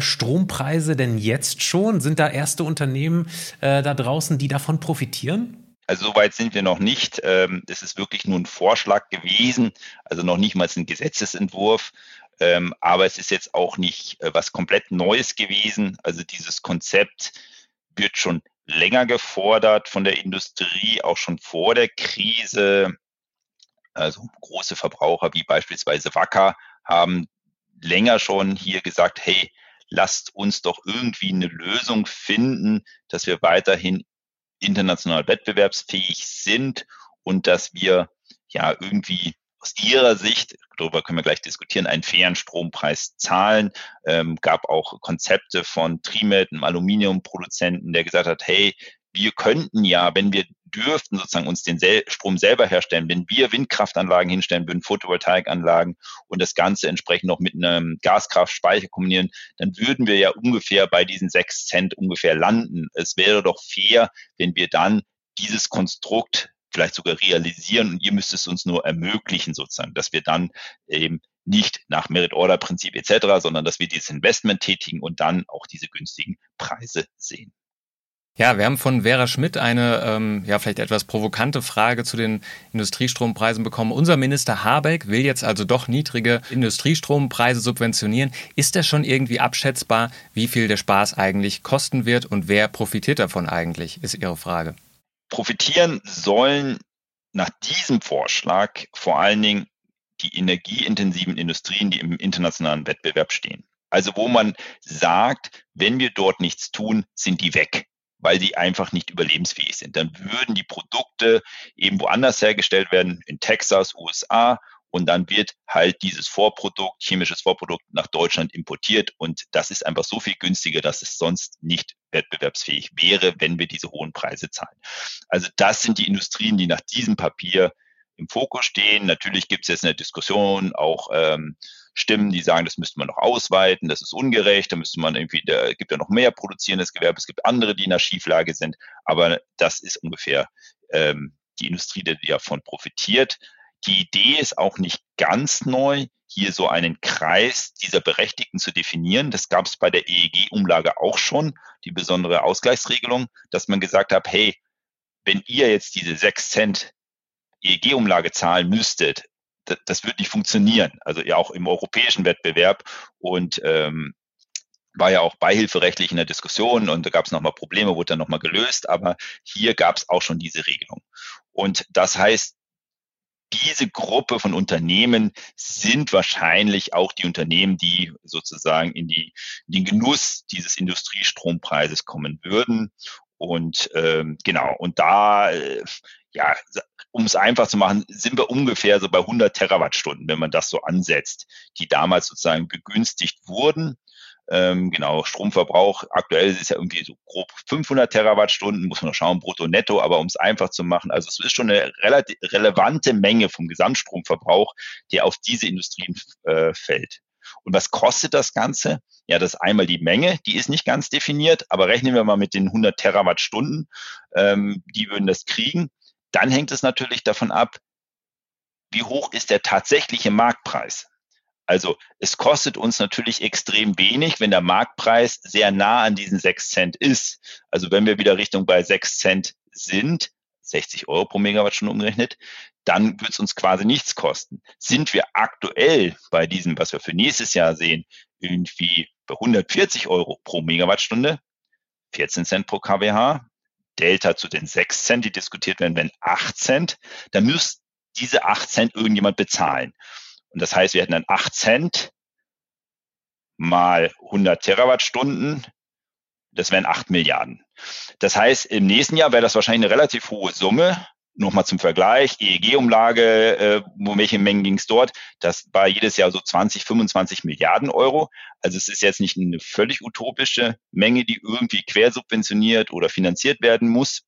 Strompreise denn jetzt schon? Sind da erste Unternehmen äh, da draußen, die davon profitieren? Also soweit sind wir noch nicht. Ähm, es ist wirklich nur ein Vorschlag gewesen, also noch nicht mal ein Gesetzesentwurf. Ähm, aber es ist jetzt auch nicht äh, was komplett Neues gewesen. Also dieses Konzept wird schon länger gefordert von der Industrie, auch schon vor der Krise. Also große Verbraucher wie beispielsweise Wacker haben länger schon hier gesagt, hey, lasst uns doch irgendwie eine Lösung finden, dass wir weiterhin international wettbewerbsfähig sind und dass wir ja irgendwie aus Ihrer Sicht, darüber können wir gleich diskutieren, einen fairen Strompreis zahlen. Ähm, gab auch Konzepte von Trimet, einem Aluminiumproduzenten, der gesagt hat, hey, wir könnten ja, wenn wir dürften sozusagen uns den Sel Strom selber herstellen, wenn wir Windkraftanlagen hinstellen würden, Photovoltaikanlagen und das Ganze entsprechend noch mit einem Gaskraftspeicher kombinieren, dann würden wir ja ungefähr bei diesen sechs Cent ungefähr landen. Es wäre doch fair, wenn wir dann dieses Konstrukt vielleicht sogar realisieren und ihr müsst es uns nur ermöglichen sozusagen, dass wir dann eben nicht nach Merit-Order-Prinzip etc., sondern dass wir dieses Investment tätigen und dann auch diese günstigen Preise sehen. Ja, wir haben von Vera Schmidt eine ähm, ja vielleicht etwas provokante Frage zu den Industriestrompreisen bekommen. Unser Minister Habeck will jetzt also doch niedrige Industriestrompreise subventionieren. Ist das schon irgendwie abschätzbar, wie viel der Spaß eigentlich kosten wird und wer profitiert davon eigentlich, ist Ihre Frage. Profitieren sollen nach diesem Vorschlag vor allen Dingen die energieintensiven Industrien, die im internationalen Wettbewerb stehen. Also wo man sagt, wenn wir dort nichts tun, sind die weg weil die einfach nicht überlebensfähig sind. Dann würden die Produkte eben woanders hergestellt werden, in Texas, USA, und dann wird halt dieses Vorprodukt, chemisches Vorprodukt nach Deutschland importiert und das ist einfach so viel günstiger, dass es sonst nicht wettbewerbsfähig wäre, wenn wir diese hohen Preise zahlen. Also das sind die Industrien, die nach diesem Papier im Fokus stehen. Natürlich gibt es jetzt eine Diskussion auch ähm, Stimmen, die sagen, das müsste man noch ausweiten, das ist ungerecht, da müsste man irgendwie, da gibt ja noch mehr produzierendes Gewerbe, es gibt andere, die in der Schieflage sind, aber das ist ungefähr ähm, die Industrie, die davon profitiert. Die Idee ist auch nicht ganz neu, hier so einen Kreis dieser Berechtigten zu definieren. Das gab es bei der EEG-Umlage auch schon, die besondere Ausgleichsregelung, dass man gesagt hat, hey, wenn ihr jetzt diese sechs Cent EEG-Umlage zahlen müsstet, das, wird nicht funktionieren. Also ja auch im europäischen Wettbewerb und ähm, war ja auch beihilferechtlich in der Diskussion und da gab es nochmal Probleme, wurde dann nochmal gelöst, aber hier gab es auch schon diese Regelung. Und das heißt, diese Gruppe von Unternehmen sind wahrscheinlich auch die Unternehmen, die sozusagen in, die, in den Genuss dieses Industriestrompreises kommen würden. Und ähm, genau, und da, äh, ja, um es einfach zu machen, sind wir ungefähr so bei 100 Terawattstunden, wenn man das so ansetzt, die damals sozusagen begünstigt wurden. Ähm, genau, Stromverbrauch aktuell ist ja irgendwie so grob 500 Terawattstunden, muss man noch schauen, brutto, netto, aber um es einfach zu machen, also es ist schon eine relativ relevante Menge vom Gesamtstromverbrauch, der auf diese Industrien äh, fällt. Und was kostet das Ganze? Ja, das ist einmal die Menge, die ist nicht ganz definiert, aber rechnen wir mal mit den 100 Terawattstunden, ähm, die würden das kriegen. Dann hängt es natürlich davon ab, wie hoch ist der tatsächliche Marktpreis. Also es kostet uns natürlich extrem wenig, wenn der Marktpreis sehr nah an diesen 6 Cent ist. Also wenn wir wieder Richtung bei 6 Cent sind, 60 Euro pro Megawattstunde umgerechnet, dann wird es uns quasi nichts kosten. Sind wir aktuell bei diesem, was wir für nächstes Jahr sehen, irgendwie bei 140 Euro pro Megawattstunde, 14 Cent pro kWh, Delta zu den 6 Cent, die diskutiert werden, wenn 8 Cent, dann müsste diese 8 Cent irgendjemand bezahlen. Und das heißt, wir hätten dann 8 Cent mal 100 Terawattstunden, das wären 8 Milliarden. Das heißt, im nächsten Jahr wäre das wahrscheinlich eine relativ hohe Summe. Nochmal zum Vergleich, EEG-Umlage, äh, um welche Mengen ging es dort? Das war jedes Jahr so 20, 25 Milliarden Euro. Also es ist jetzt nicht eine völlig utopische Menge, die irgendwie quersubventioniert oder finanziert werden muss.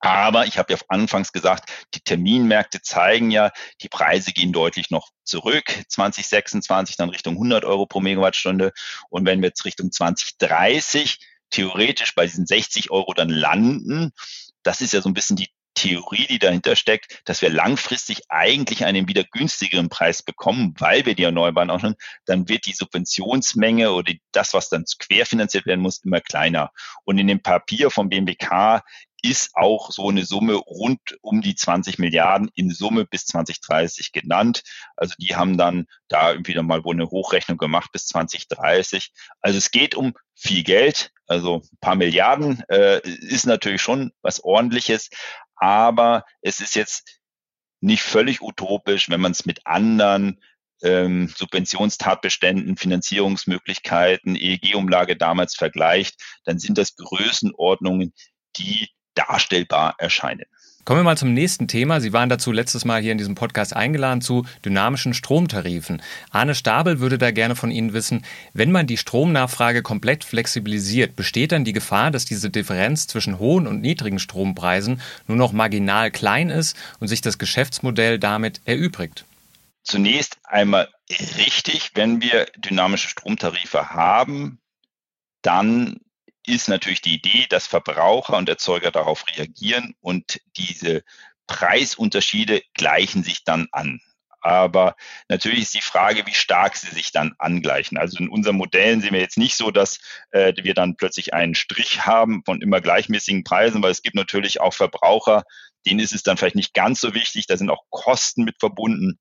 Aber ich habe ja anfangs gesagt, die Terminmärkte zeigen ja, die Preise gehen deutlich noch zurück. 2026 dann Richtung 100 Euro pro Megawattstunde. Und wenn wir jetzt Richtung 2030 theoretisch bei diesen 60 Euro dann landen. Das ist ja so ein bisschen die Theorie, die dahinter steckt, dass wir langfristig eigentlich einen wieder günstigeren Preis bekommen, weil wir die Erneuerbaren auch schon, dann wird die Subventionsmenge oder das, was dann querfinanziert werden muss, immer kleiner. Und in dem Papier vom BMWK ist auch so eine Summe rund um die 20 Milliarden in Summe bis 2030 genannt. Also die haben dann da wieder mal wohl eine Hochrechnung gemacht bis 2030. Also es geht um viel Geld, also ein paar Milliarden äh, ist natürlich schon was ordentliches, aber es ist jetzt nicht völlig utopisch, wenn man es mit anderen ähm, Subventionstatbeständen, Finanzierungsmöglichkeiten, EEG-Umlage damals vergleicht, dann sind das Größenordnungen, die darstellbar erscheinen. Kommen wir mal zum nächsten Thema. Sie waren dazu letztes Mal hier in diesem Podcast eingeladen zu dynamischen Stromtarifen. Arne Stabel würde da gerne von Ihnen wissen, wenn man die Stromnachfrage komplett flexibilisiert, besteht dann die Gefahr, dass diese Differenz zwischen hohen und niedrigen Strompreisen nur noch marginal klein ist und sich das Geschäftsmodell damit erübrigt? Zunächst einmal richtig, wenn wir dynamische Stromtarife haben, dann ist natürlich die Idee, dass Verbraucher und Erzeuger darauf reagieren und diese Preisunterschiede gleichen sich dann an. Aber natürlich ist die Frage, wie stark sie sich dann angleichen. Also in unseren Modellen sehen wir jetzt nicht so, dass äh, wir dann plötzlich einen Strich haben von immer gleichmäßigen Preisen, weil es gibt natürlich auch Verbraucher, denen ist es dann vielleicht nicht ganz so wichtig. Da sind auch Kosten mit verbunden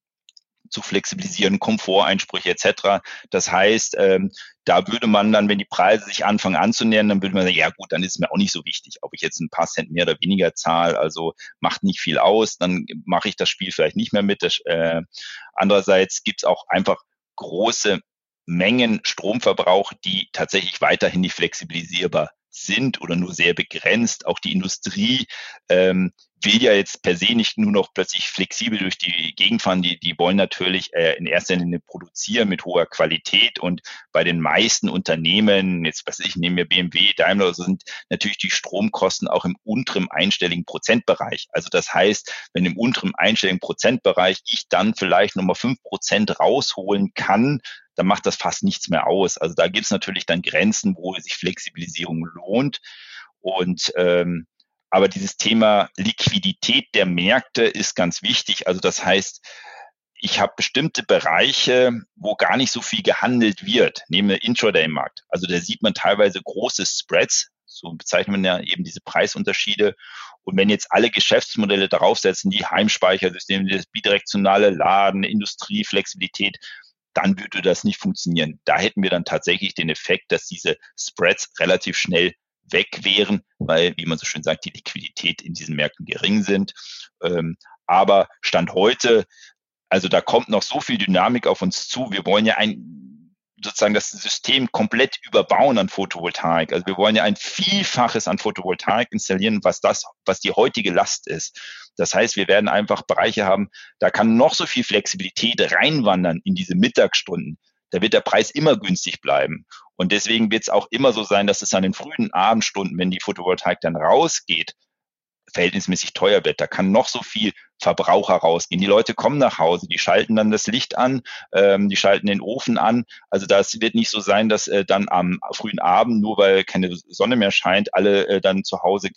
zu flexibilisieren, Komforteinsprüche etc. Das heißt, ähm, da würde man dann, wenn die Preise sich anfangen anzunähern, dann würde man sagen, ja gut, dann ist mir auch nicht so wichtig, ob ich jetzt ein paar Cent mehr oder weniger zahle, also macht nicht viel aus, dann mache ich das Spiel vielleicht nicht mehr mit. Das, äh, andererseits gibt es auch einfach große Mengen Stromverbrauch, die tatsächlich weiterhin nicht flexibilisierbar sind oder nur sehr begrenzt. Auch die Industrie ähm, will ja jetzt per se nicht nur noch plötzlich flexibel durch die Gegend fahren, die, die wollen natürlich äh, in erster Linie produzieren mit hoher Qualität und bei den meisten Unternehmen, jetzt was ich nehme mir BMW, Daimler, sind natürlich die Stromkosten auch im unteren einstelligen Prozentbereich. Also das heißt, wenn im unteren einstelligen Prozentbereich ich dann vielleicht nochmal fünf Prozent rausholen kann, dann macht das fast nichts mehr aus. Also da gibt es natürlich dann Grenzen, wo sich Flexibilisierung lohnt. Und ähm, aber dieses Thema Liquidität der Märkte ist ganz wichtig. Also das heißt, ich habe bestimmte Bereiche, wo gar nicht so viel gehandelt wird. Nehmen wir Intraday-Markt. Also da sieht man teilweise große Spreads. So bezeichnet man ja eben diese Preisunterschiede. Und wenn jetzt alle Geschäftsmodelle darauf setzen, die Heimspeichersysteme, das bidirektionale Laden, Industrie, Flexibilität, dann würde das nicht funktionieren. Da hätten wir dann tatsächlich den Effekt, dass diese Spreads relativ schnell weg wären, weil, wie man so schön sagt, die Liquidität in diesen Märkten gering sind. Ähm, aber Stand heute, also da kommt noch so viel Dynamik auf uns zu. Wir wollen ja ein, sozusagen das System komplett überbauen an Photovoltaik. Also wir wollen ja ein Vielfaches an Photovoltaik installieren, was das, was die heutige Last ist. Das heißt, wir werden einfach Bereiche haben, da kann noch so viel Flexibilität reinwandern in diese Mittagsstunden. Da wird der Preis immer günstig bleiben. Und deswegen wird es auch immer so sein, dass es an den frühen Abendstunden, wenn die Photovoltaik dann rausgeht, verhältnismäßig teuer wird. Da kann noch so viel Verbraucher rausgehen. Die Leute kommen nach Hause, die schalten dann das Licht an, ähm, die schalten den Ofen an. Also das wird nicht so sein, dass äh, dann am frühen Abend, nur weil keine Sonne mehr scheint, alle äh, dann zu Hause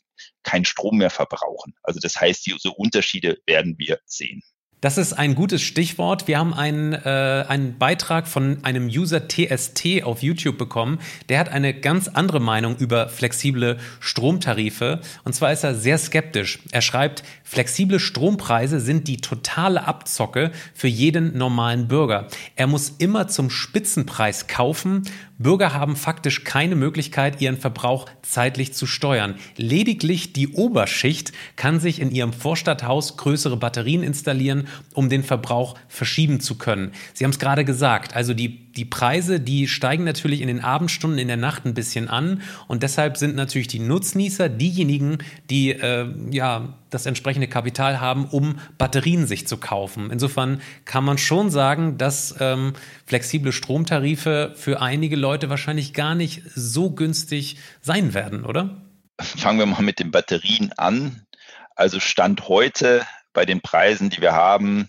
keinen Strom mehr verbrauchen. Also das heißt, diese Unterschiede werden wir sehen. Das ist ein gutes Stichwort. Wir haben einen, äh, einen Beitrag von einem User TST auf YouTube bekommen. Der hat eine ganz andere Meinung über flexible Stromtarife. Und zwar ist er sehr skeptisch. Er schreibt, flexible Strompreise sind die totale Abzocke für jeden normalen Bürger. Er muss immer zum Spitzenpreis kaufen. Bürger haben faktisch keine Möglichkeit, ihren Verbrauch zeitlich zu steuern. Lediglich die Oberschicht kann sich in ihrem Vorstadthaus größere Batterien installieren um den Verbrauch verschieben zu können. Sie haben es gerade gesagt, also die, die Preise, die steigen natürlich in den Abendstunden in der Nacht ein bisschen an und deshalb sind natürlich die Nutznießer diejenigen, die äh, ja das entsprechende Kapital haben, um Batterien sich zu kaufen. Insofern kann man schon sagen, dass ähm, flexible Stromtarife für einige Leute wahrscheinlich gar nicht so günstig sein werden, oder? Fangen wir mal mit den Batterien an. Also Stand heute bei den Preisen, die wir haben,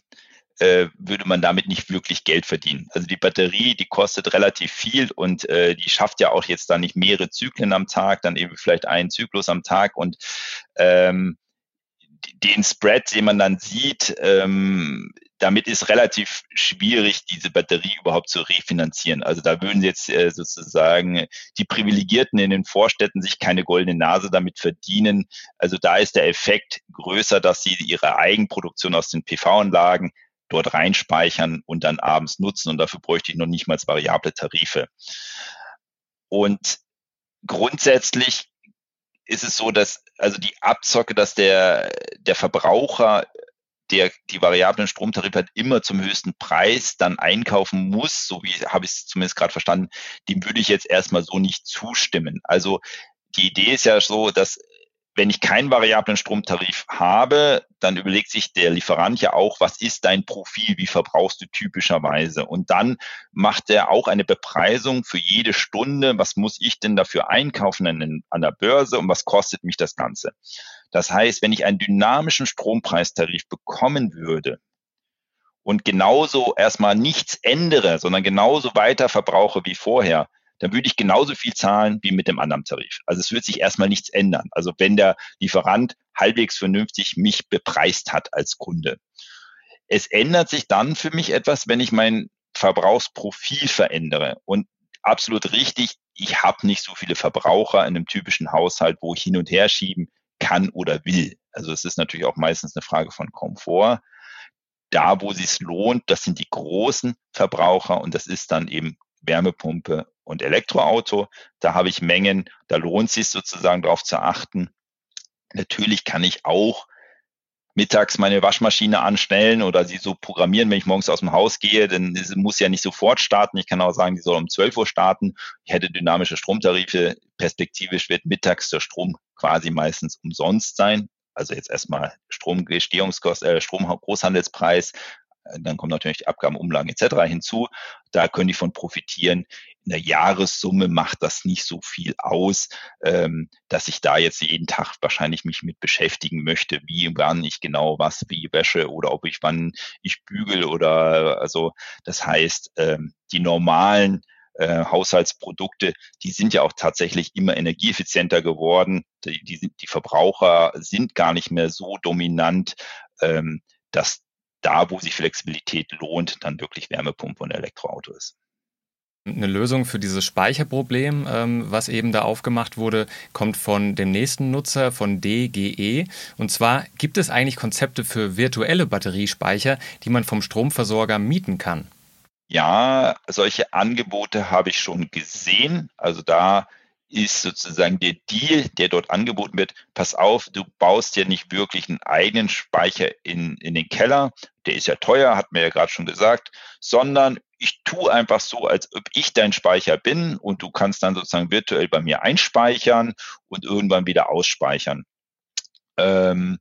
äh, würde man damit nicht wirklich Geld verdienen. Also die Batterie, die kostet relativ viel und äh, die schafft ja auch jetzt dann nicht mehrere Zyklen am Tag, dann eben vielleicht einen Zyklus am Tag und ähm, den Spread, den man dann sieht, ähm, damit ist relativ schwierig, diese Batterie überhaupt zu refinanzieren. Also da würden jetzt äh, sozusagen die Privilegierten in den Vorstädten sich keine goldene Nase damit verdienen. Also da ist der Effekt größer, dass sie ihre Eigenproduktion aus den PV-Anlagen dort reinspeichern und dann abends nutzen. Und dafür bräuchte ich noch nicht mal variable Tarife. Und grundsätzlich ist es so, dass also die Abzocke, dass der, der Verbraucher der die variablen Stromtarife hat, immer zum höchsten Preis dann einkaufen muss, so wie habe ich es zumindest gerade verstanden, dem würde ich jetzt erstmal so nicht zustimmen. Also die Idee ist ja so, dass wenn ich keinen variablen Stromtarif habe, dann überlegt sich der Lieferant ja auch, was ist dein Profil, wie verbrauchst du typischerweise? Und dann macht er auch eine Bepreisung für jede Stunde, was muss ich denn dafür einkaufen an, an der Börse und was kostet mich das Ganze? Das heißt, wenn ich einen dynamischen Strompreistarif bekommen würde, und genauso erstmal nichts ändere, sondern genauso weiter verbrauche wie vorher, dann würde ich genauso viel zahlen wie mit dem anderen Tarif. Also es wird sich erstmal nichts ändern. Also wenn der Lieferant halbwegs vernünftig mich bepreist hat als Kunde. Es ändert sich dann für mich etwas, wenn ich mein Verbrauchsprofil verändere. Und absolut richtig, ich habe nicht so viele Verbraucher in einem typischen Haushalt, wo ich hin und her schieben kann oder will. Also es ist natürlich auch meistens eine Frage von Komfort. Da, wo es sich lohnt, das sind die großen Verbraucher und das ist dann eben Wärmepumpe und Elektroauto. Da habe ich Mengen, da lohnt es sich sozusagen darauf zu achten. Natürlich kann ich auch mittags meine Waschmaschine anstellen oder sie so programmieren, wenn ich morgens aus dem Haus gehe, denn es muss ja nicht sofort starten. Ich kann auch sagen, die soll um 12 Uhr starten. Ich hätte dynamische Stromtarife. Perspektivisch wird mittags der Strom quasi meistens umsonst sein. Also jetzt erstmal Stromgestehungskost, äh, Stromgroßhandelspreis dann kommen natürlich die Abgaben, Umlagen etc. hinzu. Da können die von profitieren. In der Jahressumme macht das nicht so viel aus, ähm, dass ich da jetzt jeden Tag wahrscheinlich mich mit beschäftigen möchte, wie wann ich genau was wie wäsche oder ob ich wann ich bügel oder also das heißt, ähm, die normalen äh, Haushaltsprodukte, die sind ja auch tatsächlich immer energieeffizienter geworden. Die, die, die Verbraucher sind gar nicht mehr so dominant, ähm, dass da, wo sich Flexibilität lohnt, dann wirklich Wärmepumpe und Elektroauto ist. Eine Lösung für dieses Speicherproblem, ähm, was eben da aufgemacht wurde, kommt von dem nächsten Nutzer, von DGE. Und zwar gibt es eigentlich Konzepte für virtuelle Batteriespeicher, die man vom Stromversorger mieten kann. Ja, solche Angebote habe ich schon gesehen. Also da ist sozusagen der Deal, der dort angeboten wird, pass auf, du baust ja nicht wirklich einen eigenen Speicher in, in den Keller, der ist ja teuer, hat mir ja gerade schon gesagt, sondern ich tue einfach so, als ob ich dein Speicher bin und du kannst dann sozusagen virtuell bei mir einspeichern und irgendwann wieder ausspeichern. Ähm,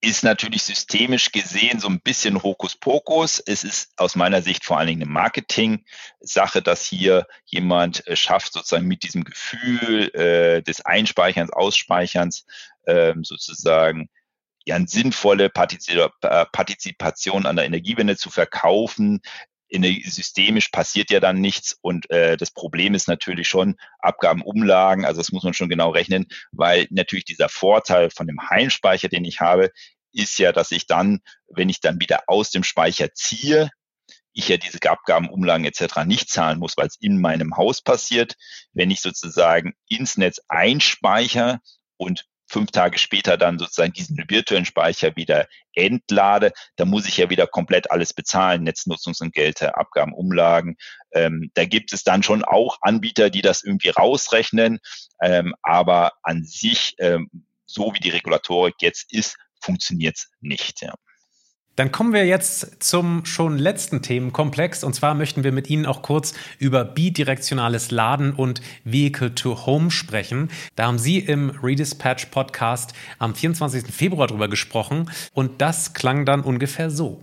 ist natürlich systemisch gesehen so ein bisschen Hokuspokus. Es ist aus meiner Sicht vor allen Dingen eine Marketing-Sache, dass hier jemand äh, schafft, sozusagen mit diesem Gefühl äh, des Einspeicherns, Ausspeicherns ähm, sozusagen ja eine sinnvolle Partizipation an der Energiewende zu verkaufen. Systemisch passiert ja dann nichts und äh, das Problem ist natürlich schon Abgaben, Umlagen, also das muss man schon genau rechnen, weil natürlich dieser Vorteil von dem Heimspeicher, den ich habe, ist ja, dass ich dann, wenn ich dann wieder aus dem Speicher ziehe, ich ja diese Abgaben, Umlagen etc. nicht zahlen muss, weil es in meinem Haus passiert. Wenn ich sozusagen ins Netz einspeichere und fünf Tage später dann sozusagen diesen virtuellen Speicher wieder entlade, dann muss ich ja wieder komplett alles bezahlen, Netznutzungsentgelte, Abgaben, Umlagen. Ähm, da gibt es dann schon auch Anbieter, die das irgendwie rausrechnen, ähm, aber an sich, ähm, so wie die Regulatorik jetzt ist, funktioniert es nicht. Ja. Dann kommen wir jetzt zum schon letzten Themenkomplex. Und zwar möchten wir mit Ihnen auch kurz über bidirektionales Laden und Vehicle to Home sprechen. Da haben Sie im Redispatch Podcast am 24. Februar drüber gesprochen. Und das klang dann ungefähr so.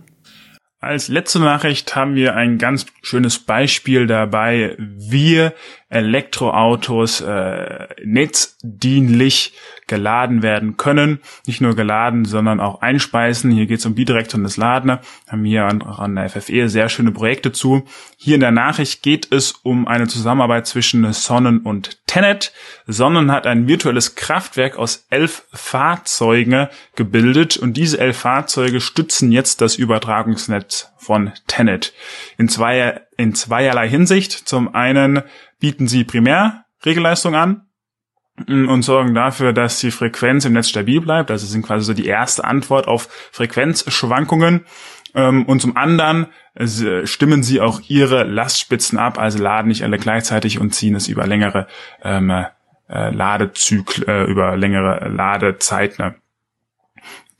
Als letzte Nachricht haben wir ein ganz schönes Beispiel dabei. Wir Elektroautos äh, netzdienlich geladen werden können. Nicht nur geladen, sondern auch einspeisen. Hier geht es um bidirektionales Laden. Haben hier an, an der FFE sehr schöne Projekte zu. Hier in der Nachricht geht es um eine Zusammenarbeit zwischen Sonnen und Tenet. Sonnen hat ein virtuelles Kraftwerk aus elf Fahrzeugen gebildet und diese elf Fahrzeuge stützen jetzt das Übertragungsnetz von Tenet. In, zwei, in zweierlei Hinsicht. Zum einen bieten sie Primärregelleistung an, und sorgen dafür, dass die Frequenz im Netz stabil bleibt. Also sind quasi so die erste Antwort auf Frequenzschwankungen. Ähm, und zum anderen stimmen sie auch ihre Lastspitzen ab, also laden nicht alle gleichzeitig und ziehen es über längere ähm, äh, Ladezyklen, äh, über längere Ladezeiten.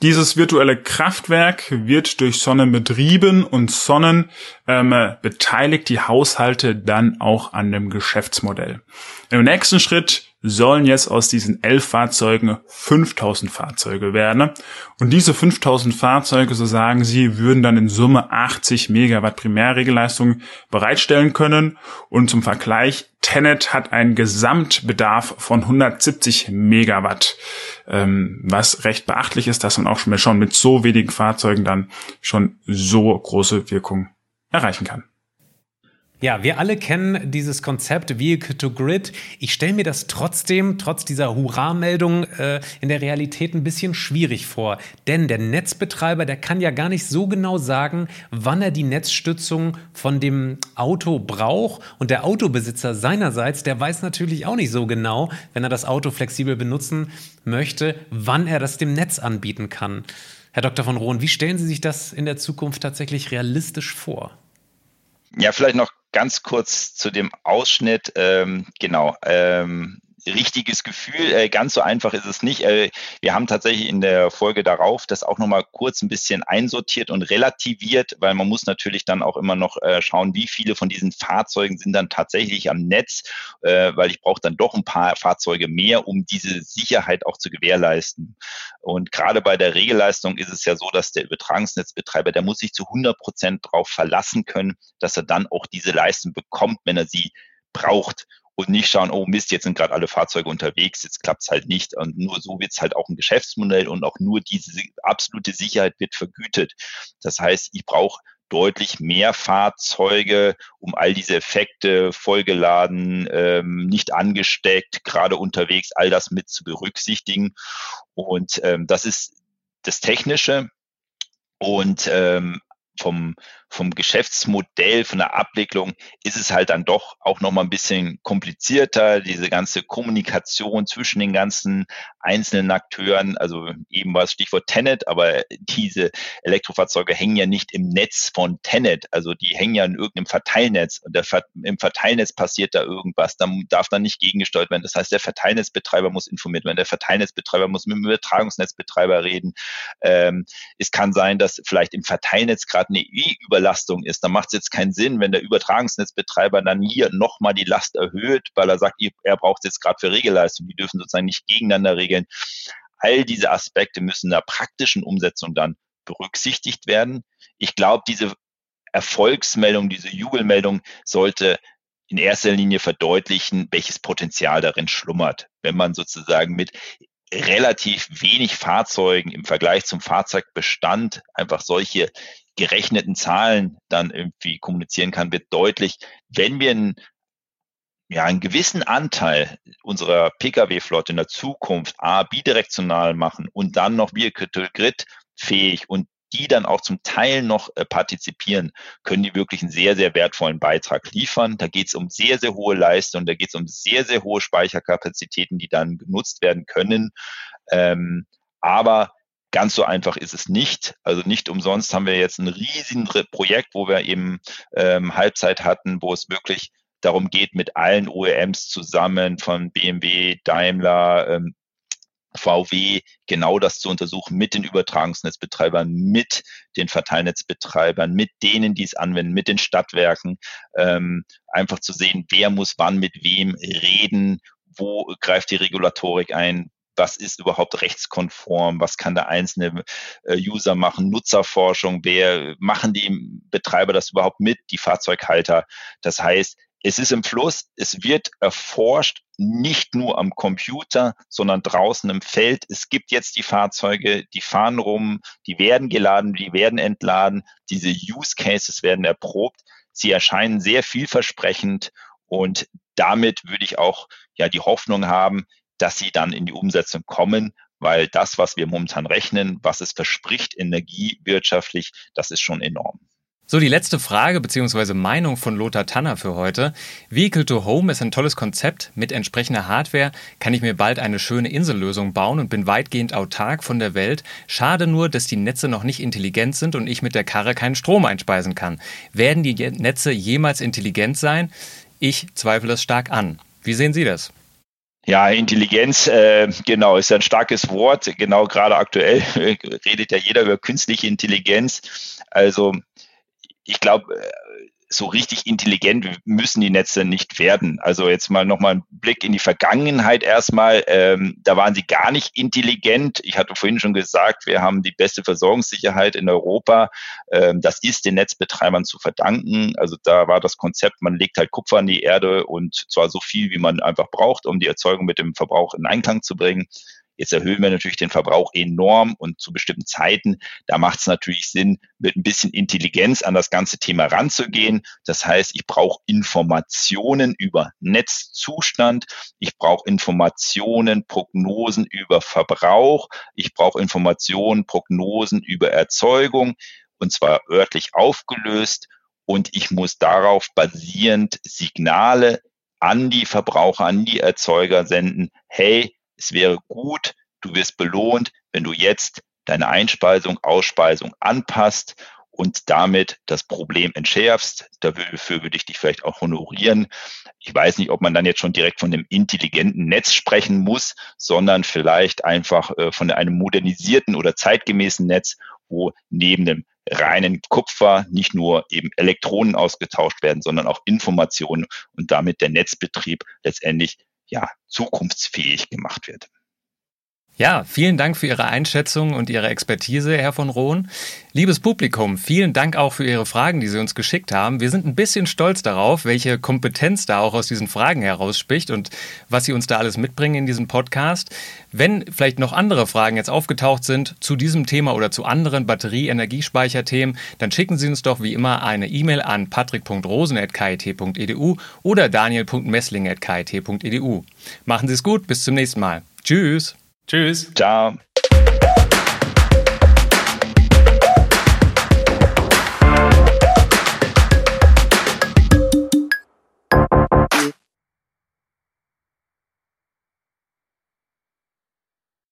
Dieses virtuelle Kraftwerk wird durch Sonnen betrieben und Sonnen ähm, beteiligt die Haushalte dann auch an dem Geschäftsmodell. Im nächsten Schritt sollen jetzt aus diesen elf Fahrzeugen 5000 Fahrzeuge werden. Und diese 5000 Fahrzeuge, so sagen sie, würden dann in Summe 80 Megawatt Primärregelleistung bereitstellen können. Und zum Vergleich, Tenet hat einen Gesamtbedarf von 170 Megawatt, ähm, was recht beachtlich ist, dass man auch schon mit so wenigen Fahrzeugen dann schon so große Wirkung erreichen kann. Ja, wir alle kennen dieses Konzept Vehicle to Grid. Ich stelle mir das trotzdem, trotz dieser Hurra-Meldung, äh, in der Realität ein bisschen schwierig vor. Denn der Netzbetreiber, der kann ja gar nicht so genau sagen, wann er die Netzstützung von dem Auto braucht. Und der Autobesitzer seinerseits, der weiß natürlich auch nicht so genau, wenn er das Auto flexibel benutzen möchte, wann er das dem Netz anbieten kann. Herr Dr. von Rohn, wie stellen Sie sich das in der Zukunft tatsächlich realistisch vor? Ja, vielleicht noch ganz kurz zu dem Ausschnitt. Ähm, genau. Ähm, richtiges Gefühl. Äh, ganz so einfach ist es nicht. Äh, wir haben tatsächlich in der Folge darauf das auch nochmal kurz ein bisschen einsortiert und relativiert, weil man muss natürlich dann auch immer noch äh, schauen, wie viele von diesen Fahrzeugen sind dann tatsächlich am Netz, äh, weil ich brauche dann doch ein paar Fahrzeuge mehr, um diese Sicherheit auch zu gewährleisten. Und gerade bei der Regelleistung ist es ja so, dass der Übertragungsnetzbetreiber, der muss sich zu 100 Prozent darauf verlassen können, dass er dann auch diese Leistung bekommt, wenn er sie braucht und nicht schauen, oh Mist, jetzt sind gerade alle Fahrzeuge unterwegs, jetzt klappt's halt nicht. Und nur so wird's halt auch ein Geschäftsmodell und auch nur diese absolute Sicherheit wird vergütet. Das heißt, ich brauche deutlich mehr Fahrzeuge, um all diese Effekte vollgeladen, ähm, nicht angesteckt, gerade unterwegs, all das mit zu berücksichtigen. Und ähm, das ist das Technische. Und ähm, vom, vom Geschäftsmodell, von der Abwicklung ist es halt dann doch auch nochmal ein bisschen komplizierter, diese ganze Kommunikation zwischen den ganzen einzelnen Akteuren. Also eben war es Stichwort Tenet, aber diese Elektrofahrzeuge hängen ja nicht im Netz von Tenet. Also die hängen ja in irgendeinem Verteilnetz und der, im Verteilnetz passiert da irgendwas. Dann darf dann nicht gegengesteuert werden. Das heißt, der Verteilnetzbetreiber muss informiert werden. Der Verteilnetzbetreiber muss mit dem Übertragungsnetzbetreiber reden. Ähm, es kann sein, dass vielleicht im Verteilnetz gerade eine E-Überlastung ist. Dann macht es jetzt keinen Sinn, wenn der Übertragungsnetzbetreiber dann hier nochmal die Last erhöht, weil er sagt, er braucht es jetzt gerade für Regelleistung. Die dürfen sozusagen nicht gegeneinander regeln. All diese Aspekte müssen in der praktischen Umsetzung dann berücksichtigt werden. Ich glaube, diese Erfolgsmeldung, diese Jubelmeldung sollte in erster Linie verdeutlichen, welches Potenzial darin schlummert. Wenn man sozusagen mit relativ wenig Fahrzeugen im Vergleich zum Fahrzeugbestand einfach solche gerechneten Zahlen dann irgendwie kommunizieren kann, wird deutlich, wenn wir ein ja, einen gewissen Anteil unserer Pkw-Flotte in der Zukunft A, bidirektional machen und dann noch Vehicle Grid fähig und die dann auch zum Teil noch äh, partizipieren, können die wirklich einen sehr, sehr wertvollen Beitrag liefern. Da geht es um sehr, sehr hohe Leistung, da geht es um sehr, sehr hohe Speicherkapazitäten, die dann genutzt werden können. Ähm, aber Ganz so einfach ist es nicht. Also nicht umsonst haben wir jetzt ein riesiges Projekt, wo wir eben ähm, Halbzeit hatten, wo es wirklich darum geht, mit allen OEMs zusammen von BMW, Daimler, ähm, VW genau das zu untersuchen mit den Übertragungsnetzbetreibern, mit den Verteilnetzbetreibern, mit denen, die es anwenden, mit den Stadtwerken, ähm, einfach zu sehen, wer muss wann mit wem reden, wo greift die Regulatorik ein, was ist überhaupt rechtskonform, was kann der einzelne äh, User machen, Nutzerforschung, wer machen die Betreiber das überhaupt mit, die Fahrzeughalter. Das heißt, es ist im Fluss, es wird erforscht, nicht nur am Computer, sondern draußen im Feld. Es gibt jetzt die Fahrzeuge, die fahren rum, die werden geladen, die werden entladen. Diese Use Cases werden erprobt. Sie erscheinen sehr vielversprechend und damit würde ich auch ja die Hoffnung haben, dass sie dann in die Umsetzung kommen, weil das, was wir momentan rechnen, was es verspricht energiewirtschaftlich, das ist schon enorm. So, die letzte Frage bzw. Meinung von Lothar Tanner für heute. Vehicle to Home ist ein tolles Konzept. Mit entsprechender Hardware kann ich mir bald eine schöne Insellösung bauen und bin weitgehend autark von der Welt. Schade nur, dass die Netze noch nicht intelligent sind und ich mit der Karre keinen Strom einspeisen kann. Werden die Netze jemals intelligent sein? Ich zweifle es stark an. Wie sehen Sie das? Ja, Intelligenz, äh, genau, ist ein starkes Wort. Genau, gerade aktuell redet ja jeder über künstliche Intelligenz. Also ich glaube, äh, so richtig intelligent müssen die Netze nicht werden. Also jetzt mal nochmal ein Blick in die Vergangenheit erstmal. Ähm, da waren sie gar nicht intelligent. Ich hatte vorhin schon gesagt, wir haben die beste Versorgungssicherheit in Europa. Ähm, das ist den Netzbetreibern zu verdanken. Also da war das Konzept, man legt halt Kupfer in die Erde und zwar so viel, wie man einfach braucht, um die Erzeugung mit dem Verbrauch in Einklang zu bringen. Jetzt erhöhen wir natürlich den Verbrauch enorm und zu bestimmten Zeiten. Da macht es natürlich Sinn, mit ein bisschen Intelligenz an das ganze Thema ranzugehen. Das heißt, ich brauche Informationen über Netzzustand. Ich brauche Informationen, Prognosen über Verbrauch. Ich brauche Informationen, Prognosen über Erzeugung und zwar örtlich aufgelöst. Und ich muss darauf basierend Signale an die Verbraucher, an die Erzeuger senden. Hey, es wäre gut, du wirst belohnt, wenn du jetzt deine Einspeisung, Ausspeisung anpasst und damit das Problem entschärfst. Dafür würde ich dich vielleicht auch honorieren. Ich weiß nicht, ob man dann jetzt schon direkt von dem intelligenten Netz sprechen muss, sondern vielleicht einfach äh, von einem modernisierten oder zeitgemäßen Netz, wo neben dem reinen Kupfer nicht nur eben Elektronen ausgetauscht werden, sondern auch Informationen und damit der Netzbetrieb letztendlich ja, zukunftsfähig gemacht wird. Ja, vielen Dank für Ihre Einschätzung und Ihre Expertise, Herr von Rohn. Liebes Publikum, vielen Dank auch für Ihre Fragen, die Sie uns geschickt haben. Wir sind ein bisschen stolz darauf, welche Kompetenz da auch aus diesen Fragen herausspricht und was Sie uns da alles mitbringen in diesem Podcast. Wenn vielleicht noch andere Fragen jetzt aufgetaucht sind zu diesem Thema oder zu anderen Batterie-Energiespeicherthemen, dann schicken Sie uns doch wie immer eine E-Mail an patrick.rosen.kit.edu oder daniel.messling.kit.edu. Machen Sie es gut, bis zum nächsten Mal. Tschüss. Tschüss. Ciao.